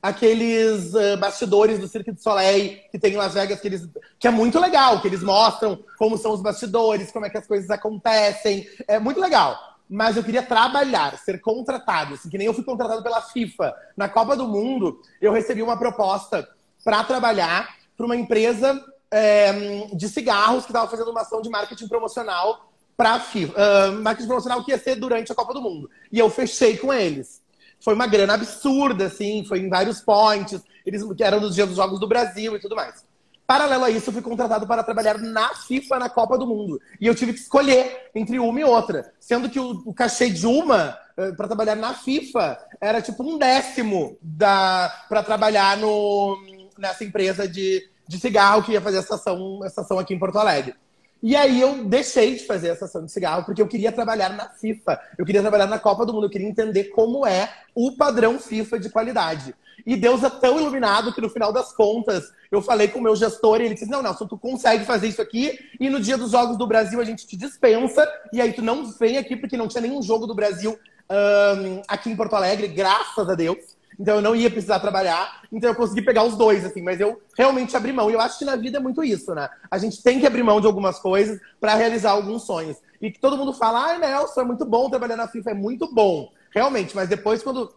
aqueles uh, bastidores do Cirque du Soleil que tem em Las Vegas, que, eles, que é muito legal, que eles mostram como são os bastidores, como é que as coisas acontecem. É muito legal. Mas eu queria trabalhar, ser contratado. Assim, que nem eu fui contratado pela FIFA. Na Copa do Mundo, eu recebi uma proposta para trabalhar para uma empresa é, de cigarros que estava fazendo uma ação de marketing promocional para a FIFA. Uh, marketing promocional que ia ser durante a Copa do Mundo. E eu fechei com eles. Foi uma grana absurda, assim, foi em vários points, eles que eram nos dias dos Jogos do Brasil e tudo mais. Paralelo a isso, eu fui contratado para trabalhar na FIFA na Copa do Mundo. E eu tive que escolher entre uma e outra. Sendo que o, o cachê de uma uh, para trabalhar na FIFA era tipo um décimo da para trabalhar no, nessa empresa de, de cigarro que ia fazer essa ação, essa ação aqui em Porto Alegre. E aí eu deixei de fazer essa ação de cigarro porque eu queria trabalhar na FIFA, eu queria trabalhar na Copa do Mundo, eu queria entender como é o padrão FIFA de qualidade. E Deus é tão iluminado que no final das contas eu falei com o meu gestor e ele disse: Não, Nelson, tu consegue fazer isso aqui e no dia dos Jogos do Brasil a gente te dispensa e aí tu não vem aqui porque não tinha nenhum jogo do Brasil um, aqui em Porto Alegre, graças a Deus. Então eu não ia precisar trabalhar. Então eu consegui pegar os dois, assim, mas eu realmente abri mão. E eu acho que na vida é muito isso, né? A gente tem que abrir mão de algumas coisas para realizar alguns sonhos. E que todo mundo fala, ai, Nelson, é muito bom trabalhar na FIFA, é muito bom. Realmente, mas depois, quando,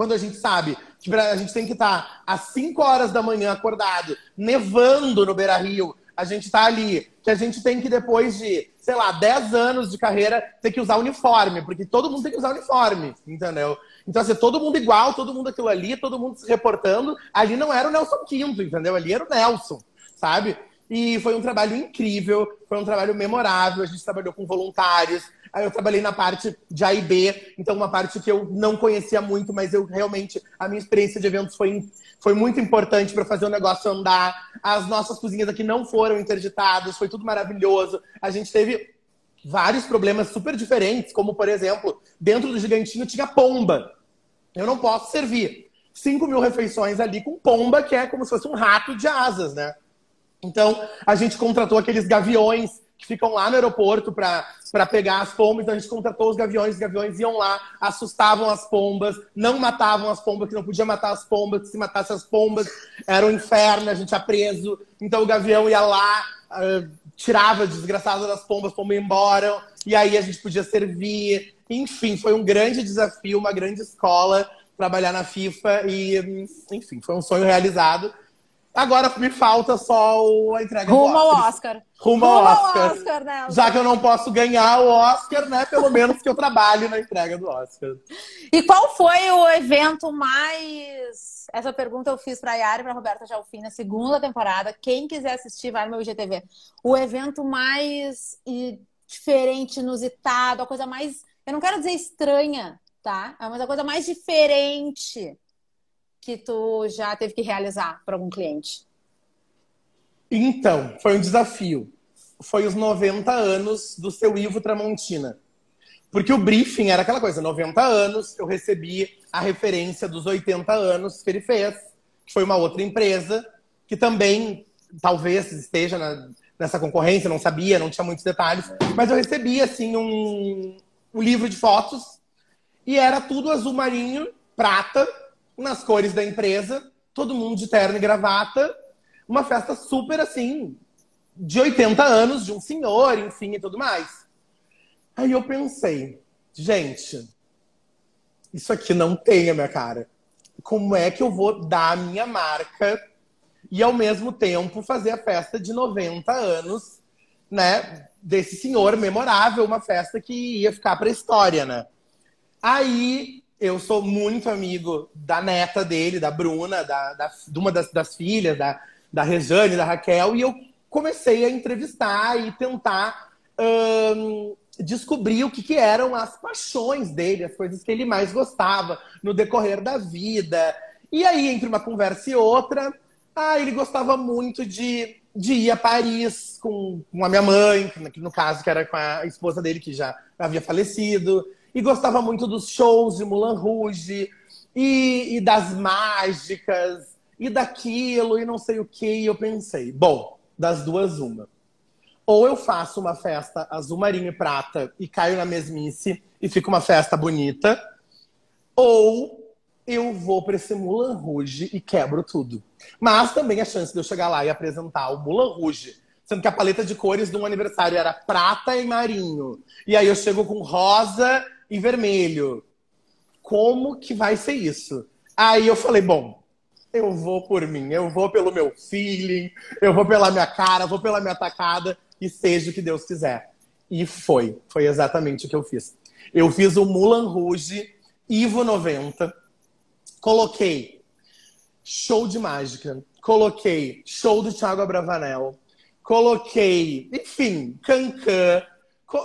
quando a gente sabe que a gente tem que estar às 5 horas da manhã acordado, nevando no Beira Rio, a gente está ali, que a gente tem que, depois de, sei lá, 10 anos de carreira, ter que usar uniforme, porque todo mundo tem que usar uniforme, entendeu? Então, assim, todo mundo igual, todo mundo aquilo ali, todo mundo se reportando. Ali não era o Nelson Quinto, entendeu? Ali era o Nelson, sabe? E foi um trabalho incrível, foi um trabalho memorável. A gente trabalhou com voluntários. Aí eu trabalhei na parte de A e B, então uma parte que eu não conhecia muito, mas eu realmente, a minha experiência de eventos foi, foi muito importante para fazer o negócio andar. As nossas cozinhas aqui não foram interditadas, foi tudo maravilhoso. A gente teve vários problemas super diferentes, como, por exemplo, dentro do gigantinho tinha pomba. Eu não posso servir 5 mil refeições ali com pomba, que é como se fosse um rato de asas, né? Então, a gente contratou aqueles gaviões que ficam lá no aeroporto para pegar as pombas. Então, a gente contratou os gaviões, os gaviões iam lá, assustavam as pombas, não matavam as pombas, que não podia matar as pombas, que se matasse as pombas era um inferno, a gente ia preso. Então, o gavião ia lá, uh, tirava desgraçado das pombas, as pombas embora, e aí a gente podia servir. Enfim, foi um grande desafio, uma grande escola trabalhar na FIFA e, enfim, foi um sonho realizado. Agora me falta só a entrega Rumo do Oscar. ao Oscar. Rumo, ao Oscar. Oscar né? Já que eu não posso ganhar o Oscar, né? Pelo menos que eu trabalhe na entrega do Oscar. E qual foi o evento mais. Essa pergunta eu fiz para a Yara e para Roberta Jalfim na segunda temporada. Quem quiser assistir, vai no meu IGTV. O evento mais diferente, inusitado, a coisa mais eu não quero dizer estranha, tá? É mas a coisa mais diferente que tu já teve que realizar para algum cliente. Então, foi um desafio. Foi os 90 anos do seu Ivo Tramontina. Porque o briefing era aquela coisa, 90 anos, eu recebi a referência dos 80 anos que ele fez, que foi uma outra empresa, que também talvez esteja na, nessa concorrência, não sabia, não tinha muitos detalhes, mas eu recebi, assim, um, um livro de fotos e era tudo azul marinho, prata, nas cores da empresa, todo mundo de terno e gravata, uma festa super assim, de 80 anos, de um senhor, enfim, e tudo mais. Aí eu pensei, gente, isso aqui não tem a minha cara. Como é que eu vou dar a minha marca e ao mesmo tempo fazer a festa de 90 anos, né? desse senhor memorável, uma festa que ia ficar para a história, né? Aí eu sou muito amigo da neta dele, da Bruna, da, da, de uma das, das filhas, da, da Rejane, da Raquel, e eu comecei a entrevistar e tentar hum, descobrir o que, que eram as paixões dele, as coisas que ele mais gostava no decorrer da vida. E aí, entre uma conversa e outra, ah, ele gostava muito de de ir a Paris com, com a minha mãe, que no caso que era com a esposa dele que já havia falecido, e gostava muito dos shows de Moulin Rouge e, e das mágicas e daquilo e não sei o que. E eu pensei, bom, das duas uma. Ou eu faço uma festa azul marinho e prata e caio na mesmice e fica uma festa bonita, ou eu vou para esse Mulan Rouge e quebro tudo. Mas também a chance de eu chegar lá e apresentar o Mulan Rouge, sendo que a paleta de cores de um aniversário era prata e marinho. E aí eu chego com rosa e vermelho. Como que vai ser isso? Aí eu falei, bom, eu vou por mim, eu vou pelo meu feeling, eu vou pela minha cara, vou pela minha tacada e seja o que Deus quiser. E foi, foi exatamente o que eu fiz. Eu fiz o Mulan Rouge Ivo 90, coloquei show de mágica, coloquei show do Thiago Abravanel, coloquei, enfim, Cancan,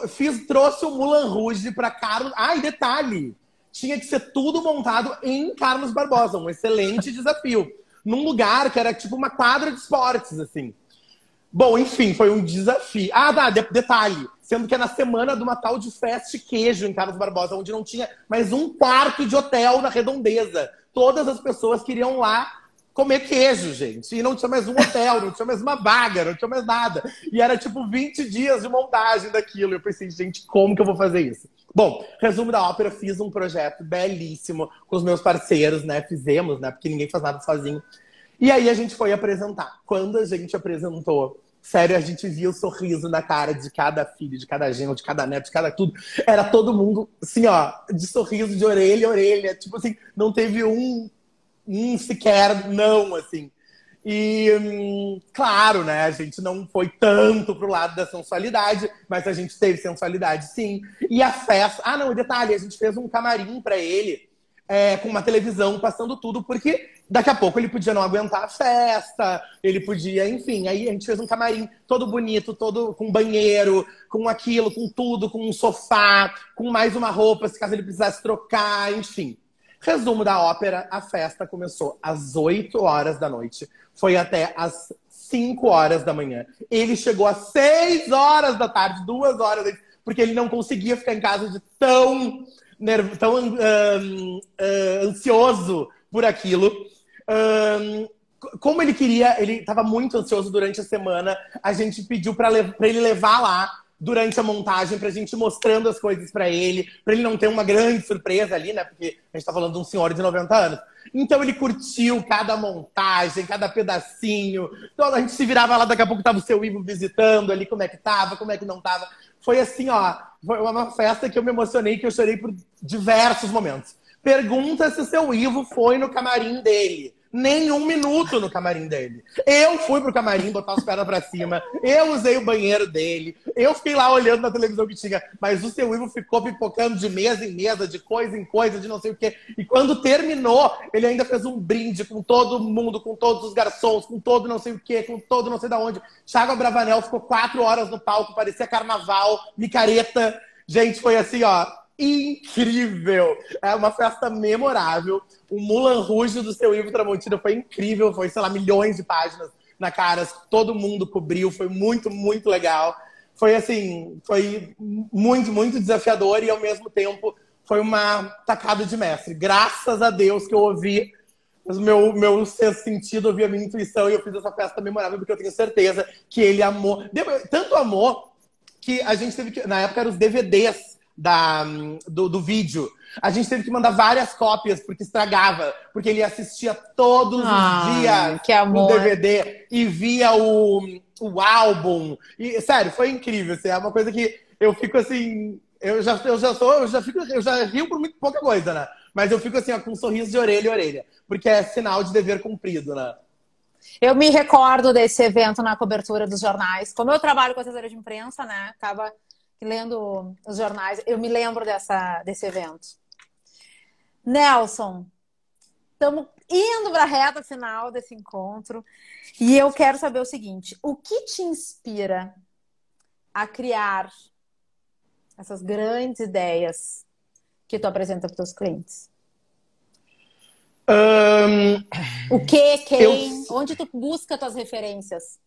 fiz, trouxe o Mulan Rouge para Carlos. Ah, e detalhe, tinha que ser tudo montado em Carlos Barbosa, um excelente desafio. Num lugar que era tipo uma quadra de esportes, assim. Bom, enfim, foi um desafio. Ah, tá, detalhe. Sendo que é na semana de uma tal de festa queijo em Carlos Barbosa, onde não tinha mais um quarto de hotel na redondeza. Todas as pessoas queriam lá comer queijo, gente. E não tinha mais um hotel, não tinha mais uma vaga, não tinha mais nada. E era tipo 20 dias de montagem daquilo. Eu pensei, gente, como que eu vou fazer isso? Bom, resumo da ópera, fiz um projeto belíssimo com os meus parceiros, né? Fizemos, né? Porque ninguém faz nada sozinho. E aí a gente foi apresentar. Quando a gente apresentou, sério, a gente via o sorriso na cara de cada filho, de cada genro, de cada neto, de cada tudo. Era todo mundo, assim, ó, de sorriso de orelha a orelha. Tipo assim, não teve um, um sequer não, assim. E, hum, claro, né, a gente não foi tanto pro lado da sensualidade, mas a gente teve sensualidade, sim. E a festa. Ah, não, detalhe, a gente fez um camarim para ele, é, com uma televisão passando tudo, porque daqui a pouco ele podia não aguentar a festa, ele podia, enfim. Aí a gente fez um camarim todo bonito, todo com banheiro, com aquilo, com tudo, com um sofá, com mais uma roupa, se caso ele precisasse trocar, enfim. Resumo da ópera: a festa começou às 8 horas da noite, foi até às 5 horas da manhã. Ele chegou às 6 horas da tarde, duas horas, porque ele não conseguia ficar em casa de tão, nervo, tão um, ansioso por aquilo. Um, como ele queria, ele estava muito ansioso durante a semana, a gente pediu para ele levar lá durante a montagem pra gente mostrando as coisas para ele, para ele não ter uma grande surpresa ali, né? Porque a gente tá falando de um senhor de 90 anos. Então ele curtiu cada montagem, cada pedacinho. Então a gente se virava lá, daqui a pouco tava o seu Ivo visitando ali como é que tava, como é que não tava. Foi assim, ó, foi uma festa que eu me emocionei, que eu chorei por diversos momentos. Pergunta se o seu Ivo foi no camarim dele nenhum minuto no camarim dele. Eu fui pro camarim botar as pernas pra cima, eu usei o banheiro dele, eu fiquei lá olhando na televisão que tinha, mas o seu Ivo ficou pipocando de mesa em mesa, de coisa em coisa, de não sei o quê. E quando terminou, ele ainda fez um brinde com todo mundo, com todos os garçons, com todo não sei o quê, com todo não sei da onde. Thiago Bravanel ficou quatro horas no palco, parecia carnaval, micareta. Gente, foi assim, ó, incrível. É uma festa memorável. O Mulan Rouge do seu Ivo Tramontina foi incrível. Foi, sei lá, milhões de páginas na cara. Todo mundo cobriu. Foi muito, muito legal. Foi assim, foi muito, muito desafiador e ao mesmo tempo foi uma tacada de mestre. Graças a Deus que eu ouvi meu, meu sentido, ouvi a minha intuição e eu fiz essa festa memorável porque eu tenho certeza que ele amou. Tanto amor que a gente teve que. Na época eram os DVDs da, do, do vídeo. A gente teve que mandar várias cópias porque estragava, porque ele assistia todos ah, os dias que amor. no DVD e via o, o álbum. E sério, foi incrível. Assim, é uma coisa que eu fico assim, eu já, eu já sou, eu já fico, eu já rio por muito pouca coisa, né? Mas eu fico assim, ó, com um sorriso de orelha e orelha, porque é sinal de dever cumprido, né? Eu me recordo desse evento na cobertura dos jornais. Como eu trabalho com assessoria de imprensa, né? Acaba lendo os jornais, eu me lembro dessa, desse evento. Nelson, estamos indo para a reta final desse encontro e eu quero saber o seguinte: o que te inspira a criar essas grandes ideias que tu apresenta para os clientes? Um, o que, quem, eu... onde tu busca tuas referências?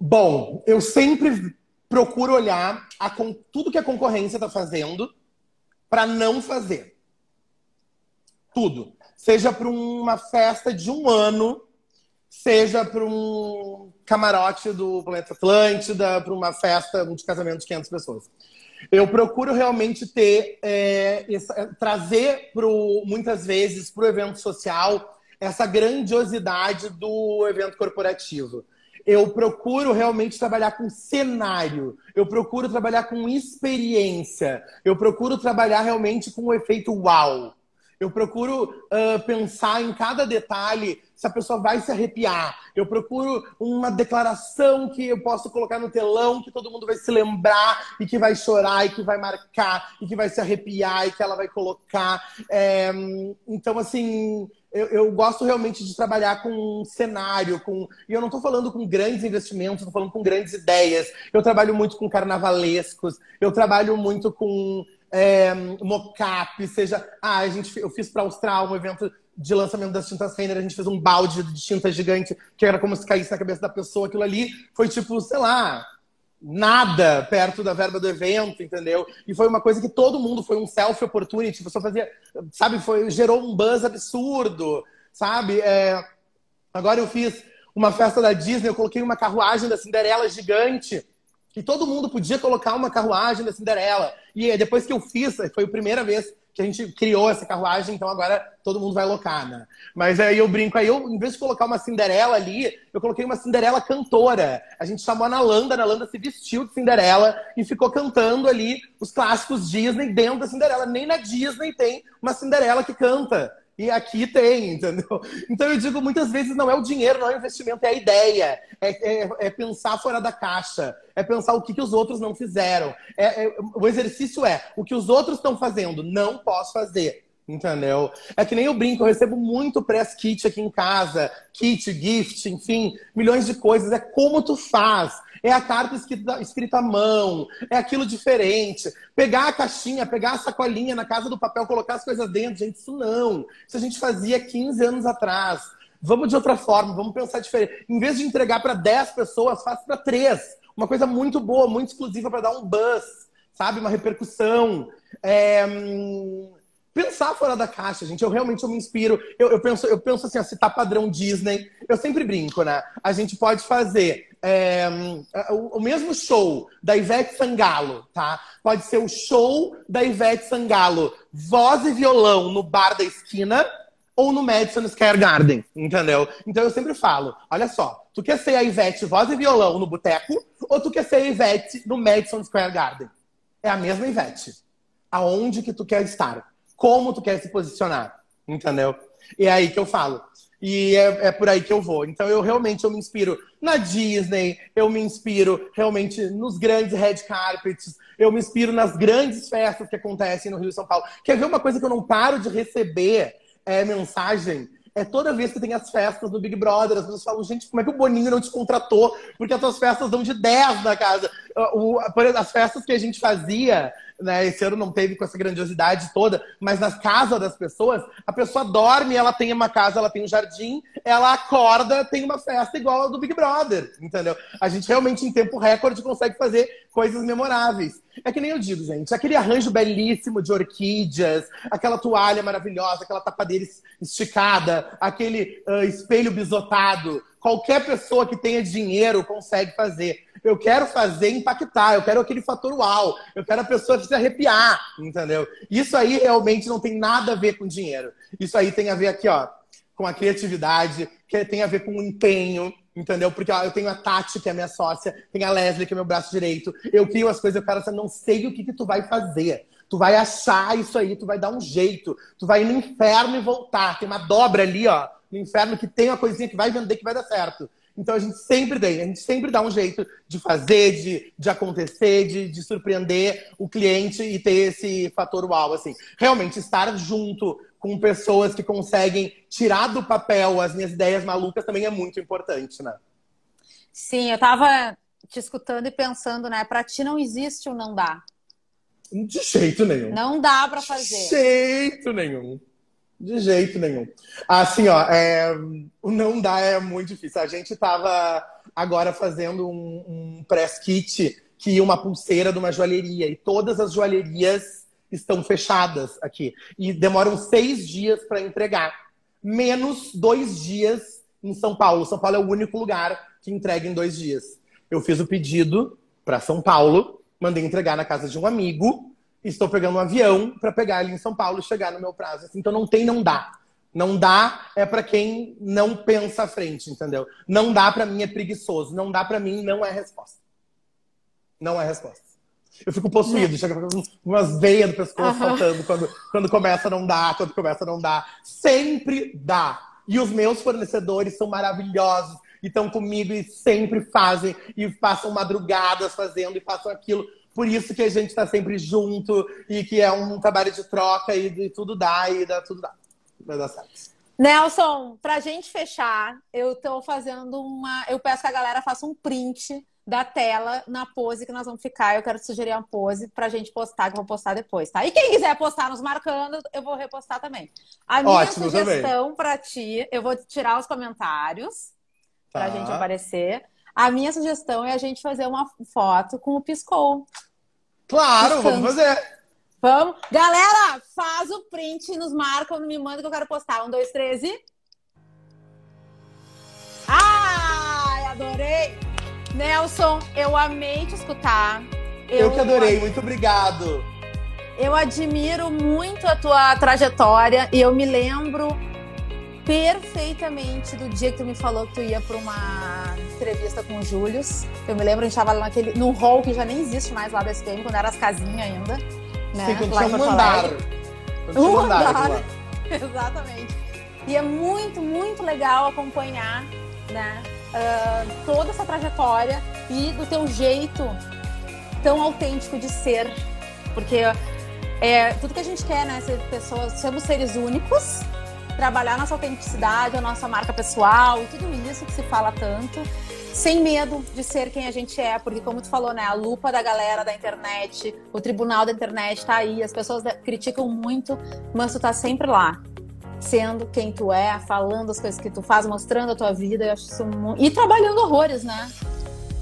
Bom, eu sempre procura olhar a, tudo que a concorrência está fazendo para não fazer. Tudo. Seja para uma festa de um ano, seja para um camarote do Planeta Atlântida, para uma festa de casamento de 500 pessoas. Eu procuro realmente ter, é, essa, trazer pro, muitas vezes para o evento social essa grandiosidade do evento corporativo. Eu procuro realmente trabalhar com cenário, eu procuro trabalhar com experiência, eu procuro trabalhar realmente com o efeito uau. Eu procuro uh, pensar em cada detalhe se a pessoa vai se arrepiar. Eu procuro uma declaração que eu posso colocar no telão, que todo mundo vai se lembrar e que vai chorar e que vai marcar e que vai se arrepiar e que ela vai colocar. É, então, assim, eu, eu, gosto realmente de trabalhar com cenário, com. E eu não estou falando com grandes investimentos, estou falando com grandes ideias. Eu trabalho muito com carnavalescos, eu trabalho muito com é, mocap, seja. Ah, a gente, eu fiz para Austral um evento de lançamento das tintas Renner, a gente fez um balde de tinta gigante, que era como se caísse na cabeça da pessoa. Aquilo ali foi tipo, sei lá, nada perto da verba do evento, entendeu? E foi uma coisa que todo mundo foi um self opportunity, a pessoa fazia, sabe, foi gerou um buzz absurdo, sabe? É, agora eu fiz uma festa da Disney, eu coloquei uma carruagem da Cinderela gigante que todo mundo podia colocar uma carruagem da Cinderela. E depois que eu fiz, foi a primeira vez que a gente criou essa carruagem, então agora todo mundo vai locar, né? Mas aí eu brinco, aí eu, em vez de colocar uma Cinderela ali, eu coloquei uma Cinderela cantora. A gente chamou a Nalanda, a Nalanda se vestiu de Cinderela e ficou cantando ali os clássicos Disney dentro da Cinderela. Nem na Disney tem uma Cinderela que canta. E aqui tem, entendeu? Então eu digo muitas vezes não é o dinheiro, não é o investimento, é a ideia. É, é, é pensar fora da caixa. É pensar o que, que os outros não fizeram. É, é o exercício é o que os outros estão fazendo, não posso fazer. Entendeu? É que nem eu brinco, eu recebo muito press kit aqui em casa, kit, gift, enfim, milhões de coisas. É como tu faz. É a carta escrita, à mão, é aquilo diferente. Pegar a caixinha, pegar a sacolinha na casa do papel, colocar as coisas dentro, gente, isso não. Isso a gente fazia 15 anos atrás. Vamos de outra forma, vamos pensar diferente. Em vez de entregar para 10 pessoas, faça para 3. Uma coisa muito boa, muito exclusiva para dar um buzz, sabe? Uma repercussão. É... Hum, pensar fora da caixa, gente. Eu realmente eu me inspiro. Eu, eu, penso, eu penso assim, se tá padrão Disney, eu sempre brinco, né? A gente pode fazer é, o, o, mesmo show da Ivete Sangalo, tá? Pode ser o show da Ivete Sangalo, voz e violão no bar da esquina ou no Madison Square Garden, entendeu? Então eu sempre falo, olha só, tu quer ser a Ivete voz e violão no boteco ou tu quer ser a Ivete no Madison Square Garden? É a mesma Ivete. Aonde que tu quer estar? Como tu quer se posicionar? Entendeu? E é aí que eu falo. E é, é, por aí que eu vou. Então eu realmente eu me inspiro na Disney, eu me inspiro realmente nos grandes red carpets, eu me inspiro nas grandes festas que acontecem no Rio e São Paulo. Quer ver uma coisa que eu não paro de receber é, mensagem? É toda vez que tem as festas do Big Brother, as pessoas falam, gente, como é que o Boninho não te contratou? Porque as tuas festas dão de 10 na casa. O, as festas que a gente fazia né? Esse ano não teve com essa grandiosidade toda, mas nas casas das pessoas, a pessoa dorme, ela tem uma casa, ela tem um jardim, ela acorda, tem uma festa igual a do Big Brother, entendeu? A gente realmente, em tempo recorde, consegue fazer coisas memoráveis. É que nem eu digo, gente, aquele arranjo belíssimo de orquídeas, aquela toalha maravilhosa, aquela tapadeira esticada, aquele uh, espelho bisotado, qualquer pessoa que tenha dinheiro consegue fazer. Eu quero fazer impactar, eu quero aquele fator uau, eu quero a pessoa se arrepiar, entendeu? Isso aí realmente não tem nada a ver com dinheiro. Isso aí tem a ver aqui, ó, com a criatividade, que tem a ver com o empenho, entendeu? Porque ó, eu tenho a Tati, que é minha sócia, tem a Leslie, que é meu braço direito. Eu crio as coisas, eu quero, não sei o que, que tu vai fazer. Tu vai achar isso aí, tu vai dar um jeito. Tu vai ir no inferno e voltar. Tem uma dobra ali, ó, no inferno que tem uma coisinha que vai vender que vai dar certo. Então a gente sempre tem, a gente sempre dá um jeito de fazer, de, de acontecer, de, de surpreender o cliente e ter esse fator uau, assim. Realmente, estar junto com pessoas que conseguem tirar do papel as minhas ideias malucas também é muito importante, né? Sim, eu tava te escutando e pensando, né? Pra ti não existe o não dá. De jeito nenhum. Não dá para fazer. De jeito nenhum. De jeito nenhum. Assim, ó, é, não dá, é muito difícil. A gente estava agora fazendo um, um press kit que uma pulseira de uma joalheria e todas as joalherias estão fechadas aqui e demoram seis dias para entregar, menos dois dias em São Paulo. São Paulo é o único lugar que entrega em dois dias. Eu fiz o pedido para São Paulo, mandei entregar na casa de um amigo, estou pegando um avião para pegar ele em São Paulo e chegar no meu prazo. Assim, então não tem, não dá. Não dá é para quem não pensa à frente, entendeu? Não dá para mim é preguiçoso. Não dá para mim não é resposta. Não é resposta. Eu fico possuído, chega com umas veias do pescoço uhum. saltando quando, quando começa a não dar, quando começa a não dar. Sempre dá. E os meus fornecedores são maravilhosos e estão comigo e sempre fazem e passam madrugadas fazendo e façam aquilo. Por isso que a gente está sempre junto e que é um trabalho de troca e, tudo dá e dá, tudo dá. Vai dar certo. Nelson, pra gente fechar, eu tô fazendo uma. Eu peço que a galera faça um print da tela na pose que nós vamos ficar. Eu quero sugerir uma pose pra gente postar, que eu vou postar depois, tá? E quem quiser postar nos marcando, eu vou repostar também. A minha Ótimo, sugestão também. pra ti, eu vou tirar os comentários tá. pra gente aparecer. A minha sugestão é a gente fazer uma foto com o Piscou. Claro, vamos fazer. Vamos. Galera, faz o print, nos marca, me manda que eu quero postar. Um, dois, três e. Ai, adorei! Nelson, eu amei te escutar. Eu, eu que adorei, muito obrigado. Eu admiro muito a tua trajetória e eu me lembro perfeitamente do dia que tu me falou que tu ia para uma entrevista com o Júlio. Eu me lembro, a gente estava naquele, num hall que já nem existe mais lá da SPM, quando era as casinhas ainda. Né? Sim, quando lá tinha um andar. Um andar. <laughs> Exatamente. E é muito, muito legal acompanhar, né? uh, toda essa trajetória e do teu jeito tão autêntico de ser. Porque é tudo que a gente quer, né? Ser pessoas, somos seres únicos, trabalhar nossa autenticidade, a nossa marca pessoal tudo isso que se fala tanto, sem medo de ser quem a gente é, porque como tu falou, né, a lupa da galera da internet, o tribunal da internet tá aí, as pessoas criticam muito, mas tu tá sempre lá sendo quem tu é, falando as coisas que tu faz, mostrando a tua vida. Eu acho isso muito... E trabalhando horrores, né?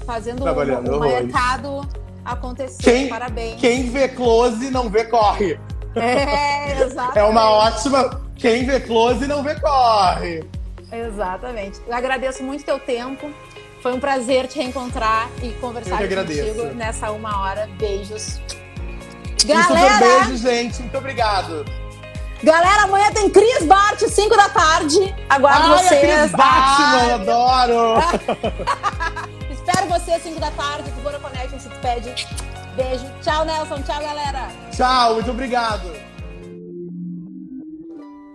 Fazendo trabalhando o, o mercado acontecer. Quem, Parabéns. Quem vê close não vê corre. É, exatamente. <laughs> é uma ótima. Quem vê close não vê corre. Exatamente. Eu agradeço muito teu tempo. Foi um prazer te reencontrar e conversar contigo nessa uma hora. Beijos. Galera! Um beijo, gente. Muito obrigado. Galera, amanhã tem Cris Bart, 5 da tarde. Aguardo Ai, vocês. Cris Bart, eu adoro! <laughs> Espero vocês 5 da tarde. Figura Connection se despede. Beijo. Tchau, Nelson. Tchau, galera. Tchau, muito obrigado.